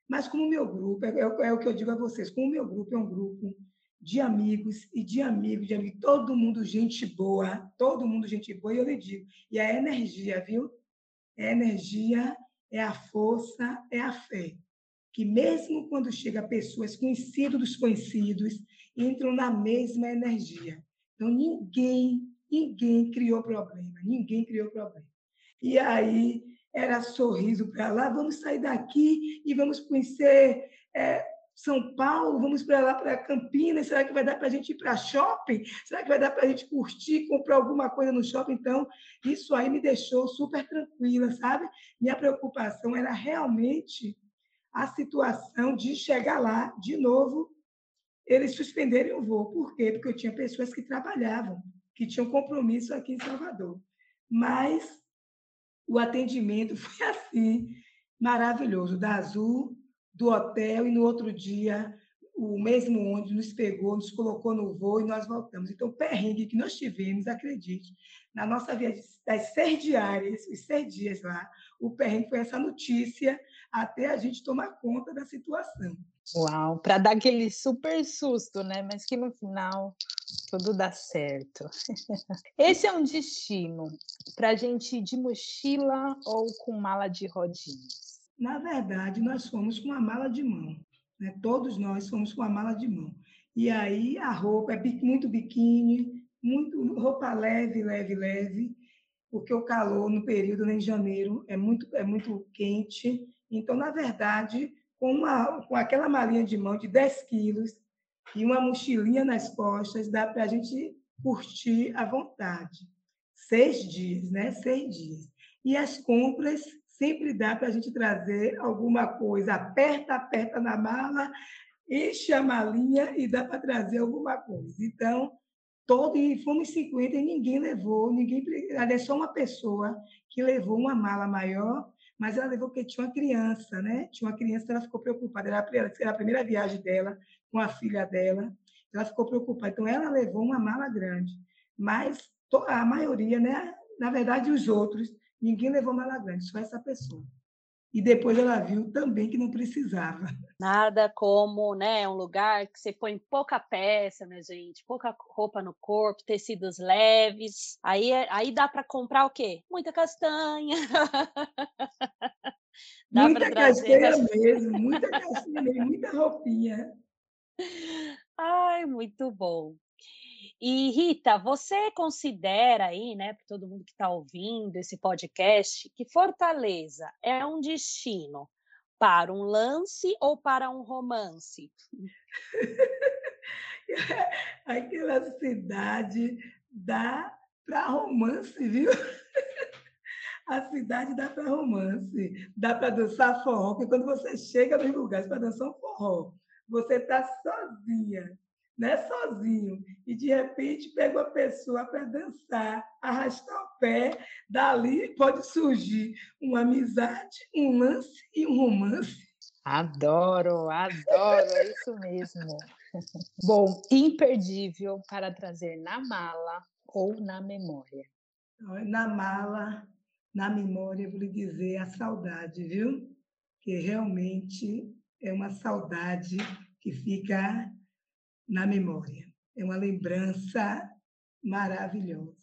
Mas como o meu grupo, é, é- é o que eu digo a vocês, como o meu grupo é um grupo de amigos e de amigos, de amigos, todo mundo gente boa, todo mundo gente boa, e eu lhe digo, e a energia, viu? É a energia, é a força, é a fé. Que mesmo quando chega pessoas conhecidas dos conhecidos, entram na mesma energia. Então, ninguém, ninguém criou problema, ninguém criou problema. E aí, era sorriso para lá, vamos sair daqui e vamos conhecer é, São Paulo, vamos para lá, para Campinas, será que vai dar para a gente ir para shopping? Será que vai dar para a gente curtir, comprar alguma coisa no shopping? Então, isso aí me deixou super tranquila, sabe? Minha preocupação era realmente a situação de chegar lá, de novo, eles suspenderem o voo. Por quê? Porque eu tinha pessoas que trabalhavam, que tinham compromisso aqui em Salvador. Mas o atendimento foi assim, maravilhoso, da Azul, do hotel, e no outro dia o mesmo ônibus nos pegou, nos colocou no voo e nós voltamos. Então, o perrengue que nós tivemos, acredite, na nossa viagem das seis diárias, os seis dias lá, o perrengue foi essa notícia até a gente tomar conta da situação. Uau, para dar aquele super susto, né? Mas que no final tudo dá certo. Esse é um destino para a gente ir de mochila ou com mala de rodinhas? Na verdade, nós fomos com a mala de mão. Né? Todos nós fomos com a mala de mão. E aí a roupa é muito biquíni, muito roupa leve, leve, leve, porque o calor no período né, em janeiro é muito é muito quente. Então, na verdade, com, uma, com aquela malinha de mão de 10 quilos e uma mochilinha nas costas, dá para a gente curtir à vontade. Seis dias, né? Seis dias. E as compras sempre dá para a gente trazer alguma coisa. Aperta, aperta na mala, enche a malinha e dá para trazer alguma coisa. Então, todo, e fomos 50 e ninguém levou, ninguém, aliás, só uma pessoa que levou uma mala maior, mas ela levou porque tinha uma criança, né? Tinha uma criança, ela ficou preocupada, era a primeira viagem dela com a filha dela, ela ficou preocupada. Então, ela levou uma mala grande, mas a maioria, né? Na verdade, os outros, ninguém levou mala grande, só essa pessoa. E depois ela viu também que não precisava. Nada como, né, um lugar que você põe pouca peça, minha gente, pouca roupa no corpo, tecidos leves. Aí, é- aí dá para comprar o quê? Muita castanha. Muita trazer. castanha mesmo, muita castanha mesmo, muita roupinha. Ai, muito bom. E Rita, você considera aí, né, para todo mundo que está ouvindo esse podcast, que Fortaleza é um destino para um lance ou para um romance? Aquela cidade dá para romance, viu? A cidade dá para romance, dá para dançar forró, porque quando você chega nos lugares para dançar um forró, você está sozinha, né? sozinho, e de repente pega uma pessoa para dançar, arrastar o pé, dali pode surgir uma amizade, um lance e um romance. Adoro, adoro, é isso mesmo. Bom, imperdível para trazer na mala ou na memória. Na mala, na memória, eu vou lhe dizer a saudade, viu? Que realmente é uma saudade que fica na memória. É uma lembrança maravilhosa.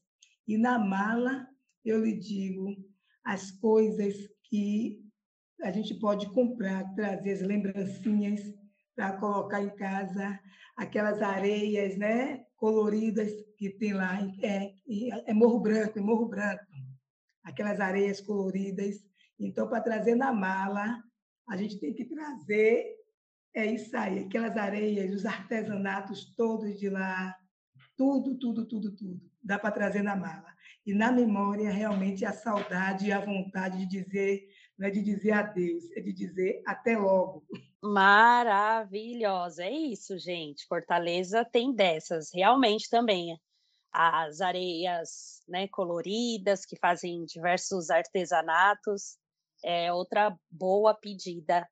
E na mala, eu lhe digo as coisas que a gente pode comprar, trazer as lembrancinhas para colocar em casa, aquelas areias, né, coloridas que tem lá, é, é Morro Branco, é Morro Branco, aquelas areias coloridas. Então, para trazer na mala, a gente tem que trazer é isso aí, aquelas areias, os artesanatos todos de lá, tudo, tudo, tudo, tudo. Dá para trazer na mala. E na memória, realmente, a saudade e a vontade de dizer, não é de dizer adeus, é de dizer até logo. Maravilhosa, é isso, gente. Fortaleza tem dessas, realmente também. As areias, né, coloridas que fazem diversos artesanatos, é outra boa pedida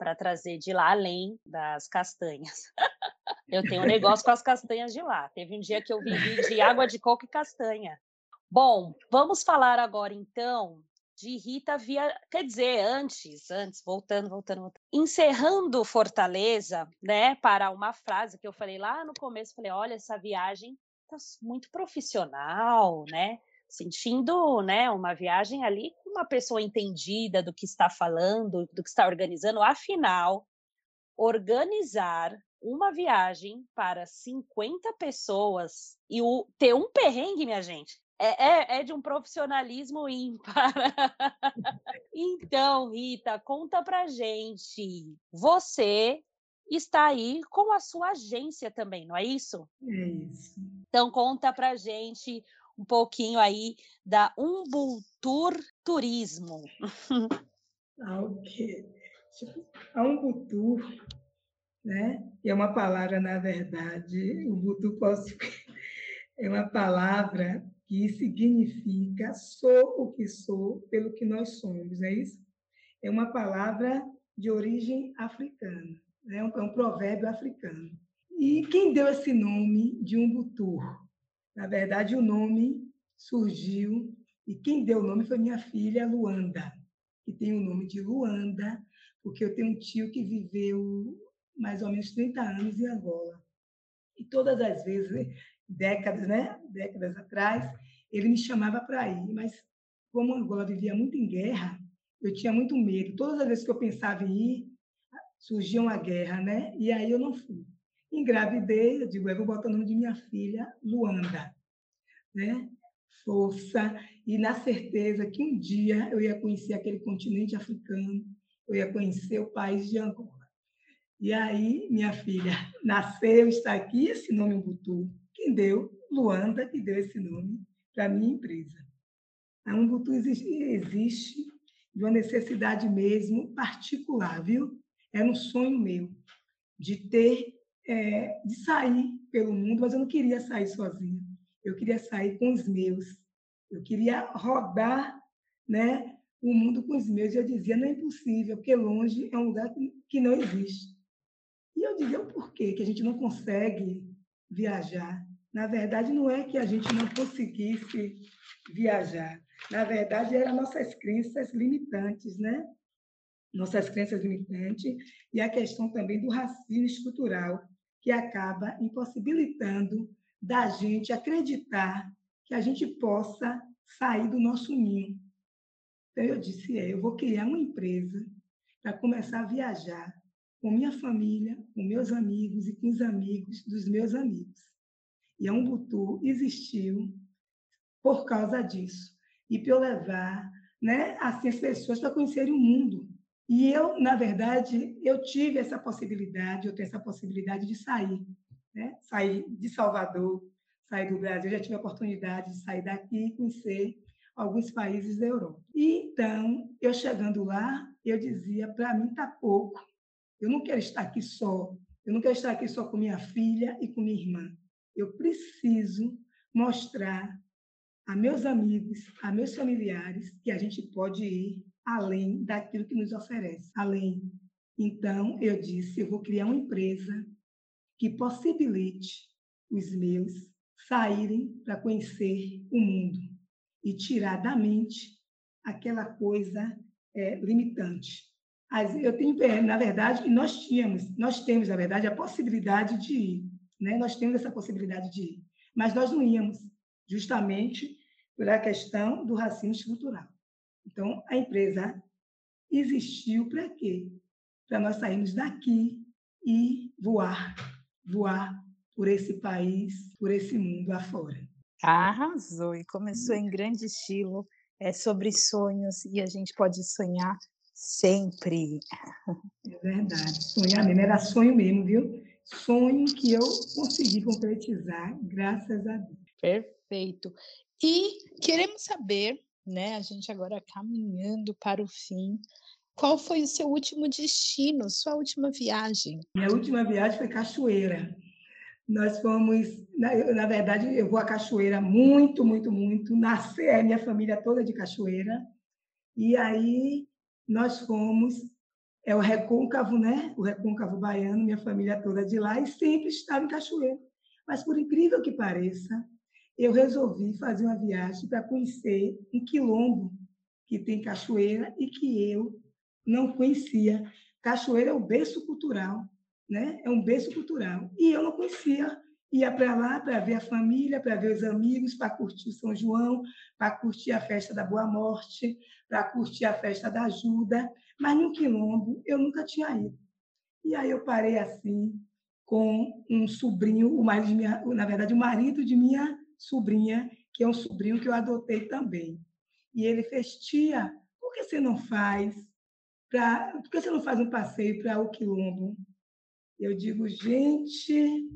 para trazer de lá, além das castanhas. Eu tenho um negócio com as castanhas de lá. Teve um dia que eu vivi de água de coco e castanha. Bom, vamos falar agora então de Rita via, quer dizer, antes, antes, voltando, voltando, voltando. encerrando Fortaleza, né, para uma frase que eu falei lá no começo, falei, olha, essa viagem tá muito profissional, né? Sentindo, né, uma viagem ali com uma pessoa entendida do que está falando, do que está organizando, afinal, organizar uma viagem para 50 pessoas e o, ter um perrengue, minha gente, é, é, é de um profissionalismo ímpar. então, Rita, conta pra gente. Você está aí com a sua agência também, não é isso? É isso. Então, conta pra gente um pouquinho aí da Umbultur Turismo. Ah, ok. A Umbutu, né? é uma palavra, na verdade, Ubuntu posso... é uma palavra que significa sou o que sou pelo que nós somos, não é isso? É uma palavra de origem africana, né? é um provérbio africano. E quem deu esse nome de Umbutu? Na verdade, o nome surgiu, e quem deu o nome foi minha filha, Luanda, que tem o nome de Luanda, porque eu tenho um tio que viveu mais ou menos 30 anos em Angola. E todas as vezes, décadas, né? Décadas atrás, ele me chamava para ir, mas como Angola vivia muito em guerra, eu tinha muito medo. Todas as vezes que eu pensava em ir, surgia uma guerra, né? E aí eu não fui. Engravidei, eu digo, eu vou botar o nome de minha filha, Luanda, né? Força e na certeza que um dia eu ia conhecer aquele continente africano, eu ia conhecer o país de Angola. E aí, minha filha nasceu, está aqui, esse nome Umbutu. Quem deu? Luanda, que deu esse nome para a minha empresa. A Umbutu existe, existe de uma necessidade mesmo particular, viu? Era um sonho meu de ter, é, de sair pelo mundo, mas eu não queria sair sozinha. Eu queria sair com os meus. Eu queria rodar, né, o mundo com os meus. E eu dizia, não é impossível, porque longe é um lugar que não existe. E eu dizia, o porquê que a gente não consegue viajar? Na verdade, não é que a gente não conseguisse viajar. Na verdade, eram nossas crenças limitantes, né? Nossas crenças limitantes e a questão também do racismo estrutural, que acaba impossibilitando da gente acreditar que a gente possa sair do nosso ninho. Então, eu disse, é, eu vou criar uma empresa para começar a viajar com minha família, com meus amigos e com os amigos dos meus amigos. E a Umbutu existiu por causa disso. E para eu levar né, assim, as pessoas para conhecerem o mundo. E eu, na verdade, eu tive essa possibilidade, eu tenho essa possibilidade de sair. Né? Sair de Salvador, sair do Brasil. Eu já tive a oportunidade de sair daqui e conhecer alguns países da Europa. E, então, eu chegando lá, eu dizia, para mim está pouco. Eu não quero estar aqui só. Eu não quero estar aqui só com minha filha e com minha irmã. Eu preciso mostrar a meus amigos, a meus familiares, que a gente pode ir além daquilo que nos oferece, além. Então, eu disse, eu vou criar uma empresa que possibilite os meus saírem para conhecer o mundo e tirar da mente aquela coisa é, limitante. Eu tenho, na verdade, nós tínhamos, nós temos, na verdade, a possibilidade de ir, né? Nós temos essa possibilidade de ir, mas nós não íamos, justamente pela questão do racismo estrutural. Então, a empresa existiu para quê? Para nós sairmos daqui e voar, voar por esse país, por esse mundo afora. Arrasou e começou em grande estilo. É sobre sonhos e a gente pode sonhar sempre. É verdade, sonhar mesmo, era sonho mesmo, viu? Sonho que eu consegui concretizar, graças a Deus. Perfeito. E queremos saber, né, a gente agora caminhando para o fim, qual foi o seu último destino, sua última viagem? Minha última viagem foi Cachoeira. Nós fomos, na, na verdade, eu vou à Cachoeira muito, muito, muito. Nasci, é minha família toda de Cachoeira. E aí nós fomos, é o Recôncavo, né? O Recôncavo baiano, minha família toda de lá, e sempre estava em Cachoeira. Mas, por incrível que pareça, eu resolvi fazer uma viagem para conhecer um quilombo que tem Cachoeira e que eu não conhecia. Cachoeira é o berço cultural né? É um berço cultural. E eu não conhecia. Ia para lá para ver a família, para ver os amigos, para curtir São João, para curtir a festa da Boa Morte, para curtir a festa da Ajuda, mas no Quilombo eu nunca tinha ido. E aí eu parei assim com um sobrinho, o marido na verdade o marido de minha sobrinha, que é um sobrinho que eu adotei também. E ele fez tia, por que você não faz para, por que você não faz um passeio para o Quilombo? Eu digo, gente,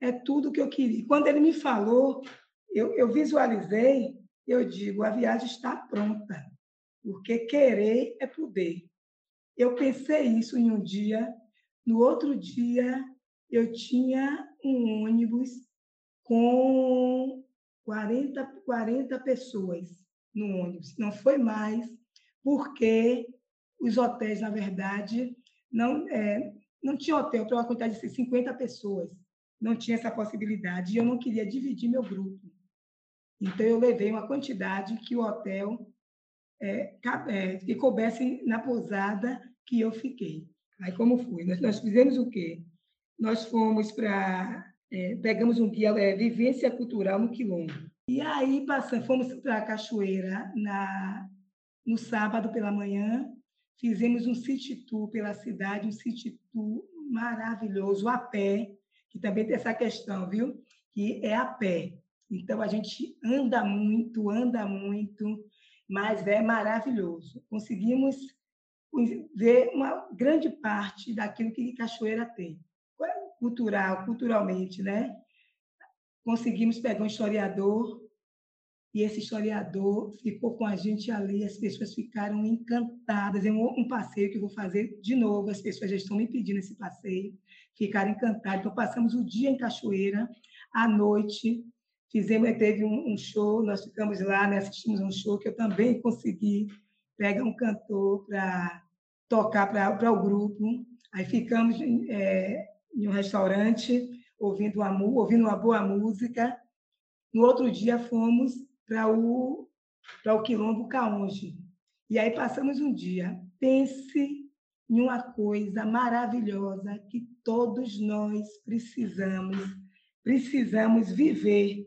é tudo que eu queria. Quando ele me falou, eu, eu visualizei, eu digo, a viagem está pronta, porque querer é poder. Eu pensei isso em um dia, no outro dia eu tinha um ônibus com 40, 40 pessoas no ônibus. Não foi mais, porque os hotéis, na verdade, não, é, não tinha hotel para uma quantidade de 50 pessoas. Não tinha essa possibilidade. E eu não queria dividir meu grupo. Então, eu levei uma quantidade que o hotel é, é, que coubesse na pousada que eu fiquei. Aí, como foi? Nós, nós fizemos o quê? Nós fomos para... É, pegamos um guia é, Vivência Cultural no Quilombo. E aí, passamos, fomos para a Cachoeira na, no sábado pela manhã, Fizemos um city tour pela cidade, um city tour maravilhoso, a pé, que também tem essa questão, viu? Que é a pé. Então, a gente anda muito, anda muito, mas é maravilhoso. Conseguimos ver uma grande parte daquilo que Cachoeira tem. Cultural, culturalmente, né? Conseguimos pegar um historiador e esse historiador ficou com a gente ali, as pessoas ficaram encantadas. É um, passeio que eu vou fazer de novo, as pessoas já estão me pedindo esse passeio, ficaram encantadas. Então, passamos o dia em Cachoeira, à noite, fizemos, teve um, um show, nós ficamos lá, né, assistimos um show que eu também consegui pegar um cantor para tocar para o grupo. Aí ficamos é, em um restaurante, ouvindo uma, ouvindo uma boa música. No outro dia, fomos para o, o Quilombo Caonge. E aí passamos um dia. Pense em uma coisa maravilhosa que todos nós precisamos, precisamos viver,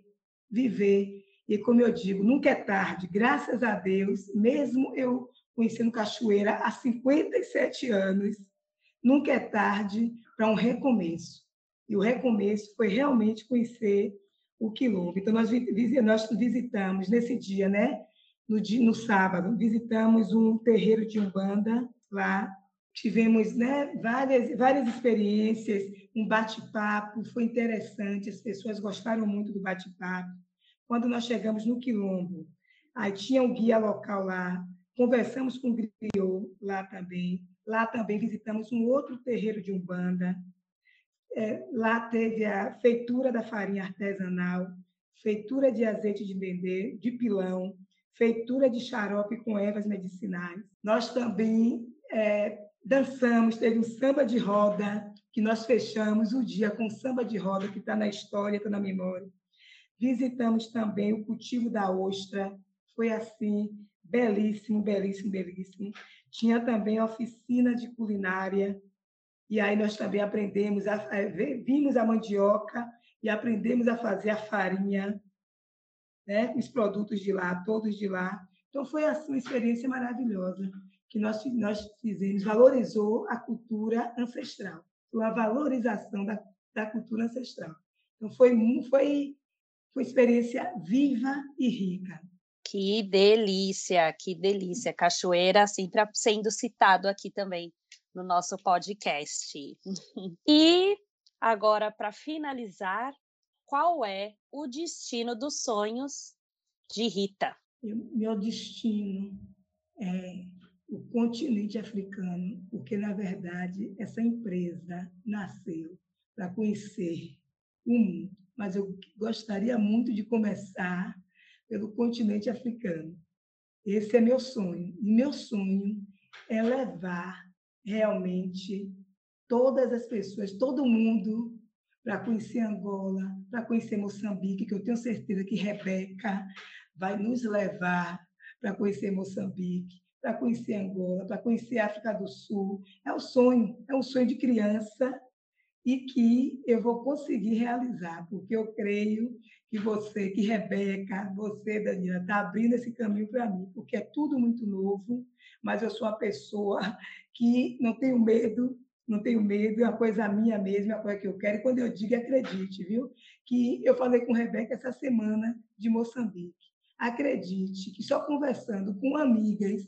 viver. E como eu digo, nunca é tarde, graças a Deus, mesmo eu conhecendo Cachoeira há 57 anos, nunca é tarde para um recomeço. E o recomeço foi realmente conhecer o quilombo. Então, nós, nós visitamos nesse dia, né? No, dia, no sábado, visitamos um terreiro de Umbanda lá. Tivemos né, várias, várias experiências, um bate-papo, foi interessante, as pessoas gostaram muito do bate-papo. Quando nós chegamos no Quilombo, aí tinha um guia local lá, conversamos com o griot lá também. Lá também visitamos um outro terreiro de Umbanda, é, lá teve a feitura da farinha artesanal, feitura de azeite de dendê, de pilão, feitura de xarope com ervas medicinais. Nós também é, dançamos, teve um samba de roda, que nós fechamos o dia com samba de roda, que está na história, está na memória. Visitamos também o cultivo da ostra, foi assim, belíssimo, belíssimo, belíssimo. Tinha também oficina de culinária, e aí nós também aprendemos, a, vimos a mandioca e aprendemos a fazer a farinha, né? os produtos de lá, todos de lá. Então, foi assim, uma experiência maravilhosa que nós, nós fizemos, valorizou a cultura ancestral, a valorização da, da cultura ancestral. Então, foi, foi, foi experiência viva e rica. Que delícia, que delícia. Cachoeira sempre sendo citado aqui também no nosso podcast. e agora, para finalizar, qual é o destino dos sonhos de Rita? Meu destino é o continente africano, porque, na verdade, essa empresa nasceu para conhecer o mundo, mas eu gostaria muito de começar pelo continente africano. Esse é meu sonho. E meu sonho é levar realmente todas as pessoas, todo mundo, para conhecer Angola, para conhecer Moçambique, que eu tenho certeza que Rebeca vai nos levar para conhecer Moçambique, para conhecer Angola, para conhecer África do Sul. É um sonho, é um sonho de criança e que eu vou conseguir realizar, porque eu creio que você, que Rebeca, você, Daniela, está abrindo esse caminho para mim, porque é tudo muito novo, mas eu sou uma pessoa que não tenho medo, não tenho medo, é uma coisa minha mesmo, é uma coisa que eu quero, e quando eu digo, acredite, viu? Que eu falei com Rebeca essa semana de Moçambique. Acredite que só conversando com amigas,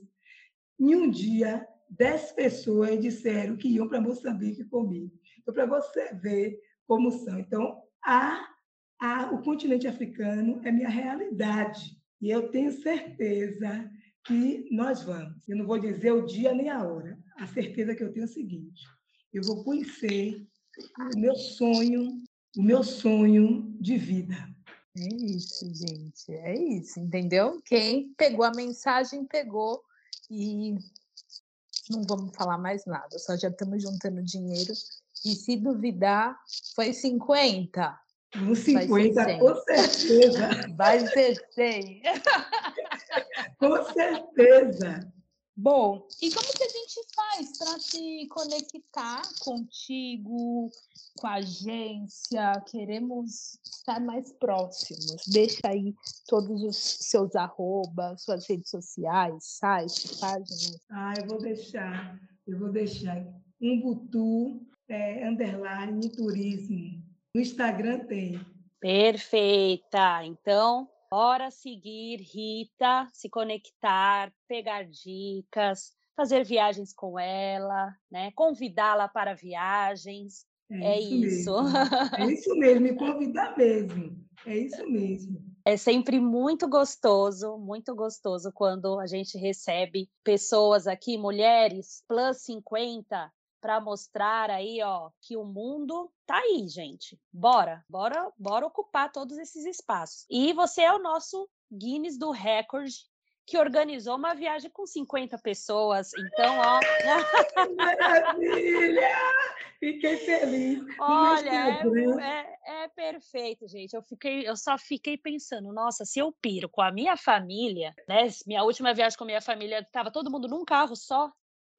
em um dia, dez pessoas disseram que iam para Moçambique comigo. Então, para você ver como são. Então, a, a, o continente africano é minha realidade. E eu tenho certeza que nós vamos. Eu não vou dizer o dia nem a hora. A certeza que eu tenho é o seguinte: eu vou conhecer o meu sonho, o meu sonho de vida. É isso, gente. É isso, entendeu? Quem pegou a mensagem, pegou. E não vamos falar mais nada, só já estamos juntando dinheiro. E se duvidar, foi 50. Uns 50, com certeza. Vai ser 100. Com certeza. Bom, e como que a gente faz para se conectar contigo, com a agência? Queremos estar mais próximos. Deixa aí todos os seus arrobas, suas redes sociais, sites, páginas. Ah, eu vou deixar. Eu vou deixar. Umbutu, é, underline, turismo. No Instagram tem. Perfeita. Então, Bora seguir Rita, se conectar, pegar dicas, fazer viagens com ela, né? Convidá-la para viagens. É, é isso. isso. é isso mesmo, me convidar mesmo. É isso mesmo. É sempre muito gostoso, muito gostoso quando a gente recebe pessoas aqui, mulheres, plus 50, para mostrar aí, ó, que o mundo tá aí, gente. Bora, bora, bora ocupar todos esses espaços. E você é o nosso Guinness do recorde que organizou uma viagem com 50 pessoas. Então, ó. Maravilha! Fiquei feliz. Olha, é, é, é, perfeito, gente. Eu fiquei, eu só fiquei pensando, nossa, se eu piro com a minha família, né? Minha última viagem com a minha família, estava todo mundo num carro só.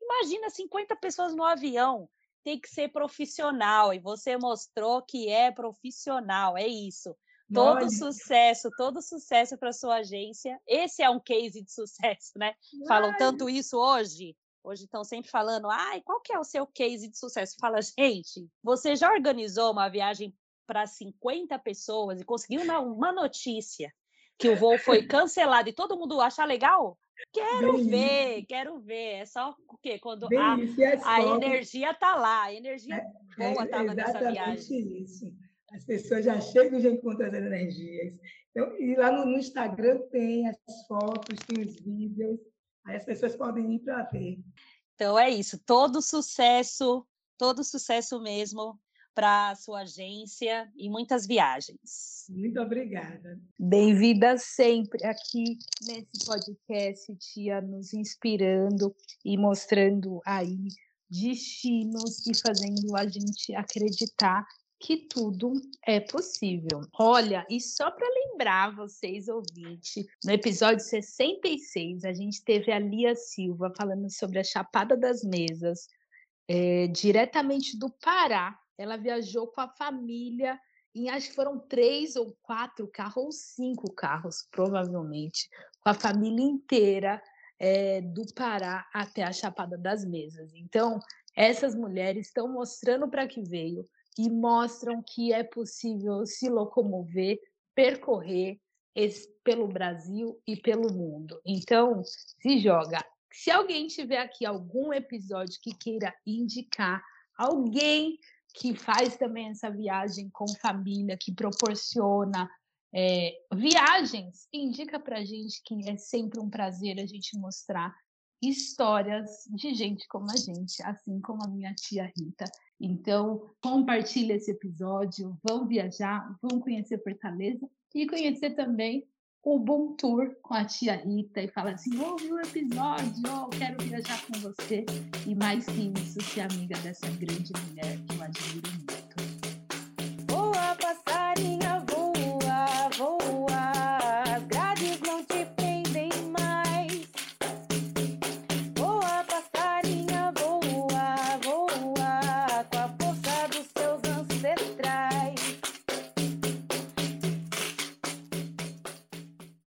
Imagina 50 pessoas no avião. Tem que ser profissional, e você mostrou que é profissional, é isso. Todo Olha. sucesso, todo sucesso para sua agência. Esse é um case de sucesso, né? Falam tanto isso hoje. Hoje estão sempre falando, ai, qual que é o seu case de sucesso? Fala, gente, você já organizou uma viagem para 50 pessoas e conseguiu uma, uma notícia que o voo foi cancelado e todo mundo achar legal? Quero Bem ver, isso. quero ver. É só o quê? Quando a, é a energia tá lá, a energia é, boa estava é nessa viagem. Isso as pessoas já chegam já encontram as energias. Então, e lá no, no, Instagram tem as fotos, tem os vídeos, aí as pessoas podem ir para ver. Então é isso, todo sucesso, todo sucesso mesmo para a sua agência e muitas viagens. Muito obrigada. Bem-vinda sempre aqui nesse podcast, tia, nos inspirando e mostrando aí destinos e fazendo a gente acreditar que tudo é possível. Olha, e só para lembrar vocês, ouvintes, no episódio 66, a gente teve a Lia Silva falando sobre a Chapada das Mesas, é, diretamente do Pará. Ela viajou com a família em acho que foram três ou quatro carros, ou cinco carros, provavelmente, com a família inteira é, do Pará até a Chapada das Mesas. Então, essas mulheres estão mostrando para que veio e mostram que é possível se locomover, percorrer esse, pelo Brasil e pelo mundo. Então, se joga. Se alguém tiver aqui algum episódio que queira indicar alguém que faz também essa viagem com família, que proporciona é, viagens, indica para gente que é sempre um prazer a gente mostrar histórias de gente como a gente, assim como a minha tia Rita. Então, compartilhe esse episódio, vão viajar, vão conhecer Fortaleza e conhecer também o Boom Tour com a tia Rita e falar assim, ouvi o episódio, oh, quero viajar com você. E mais que isso, ser amiga dessa grande mulher que eu admiro muito.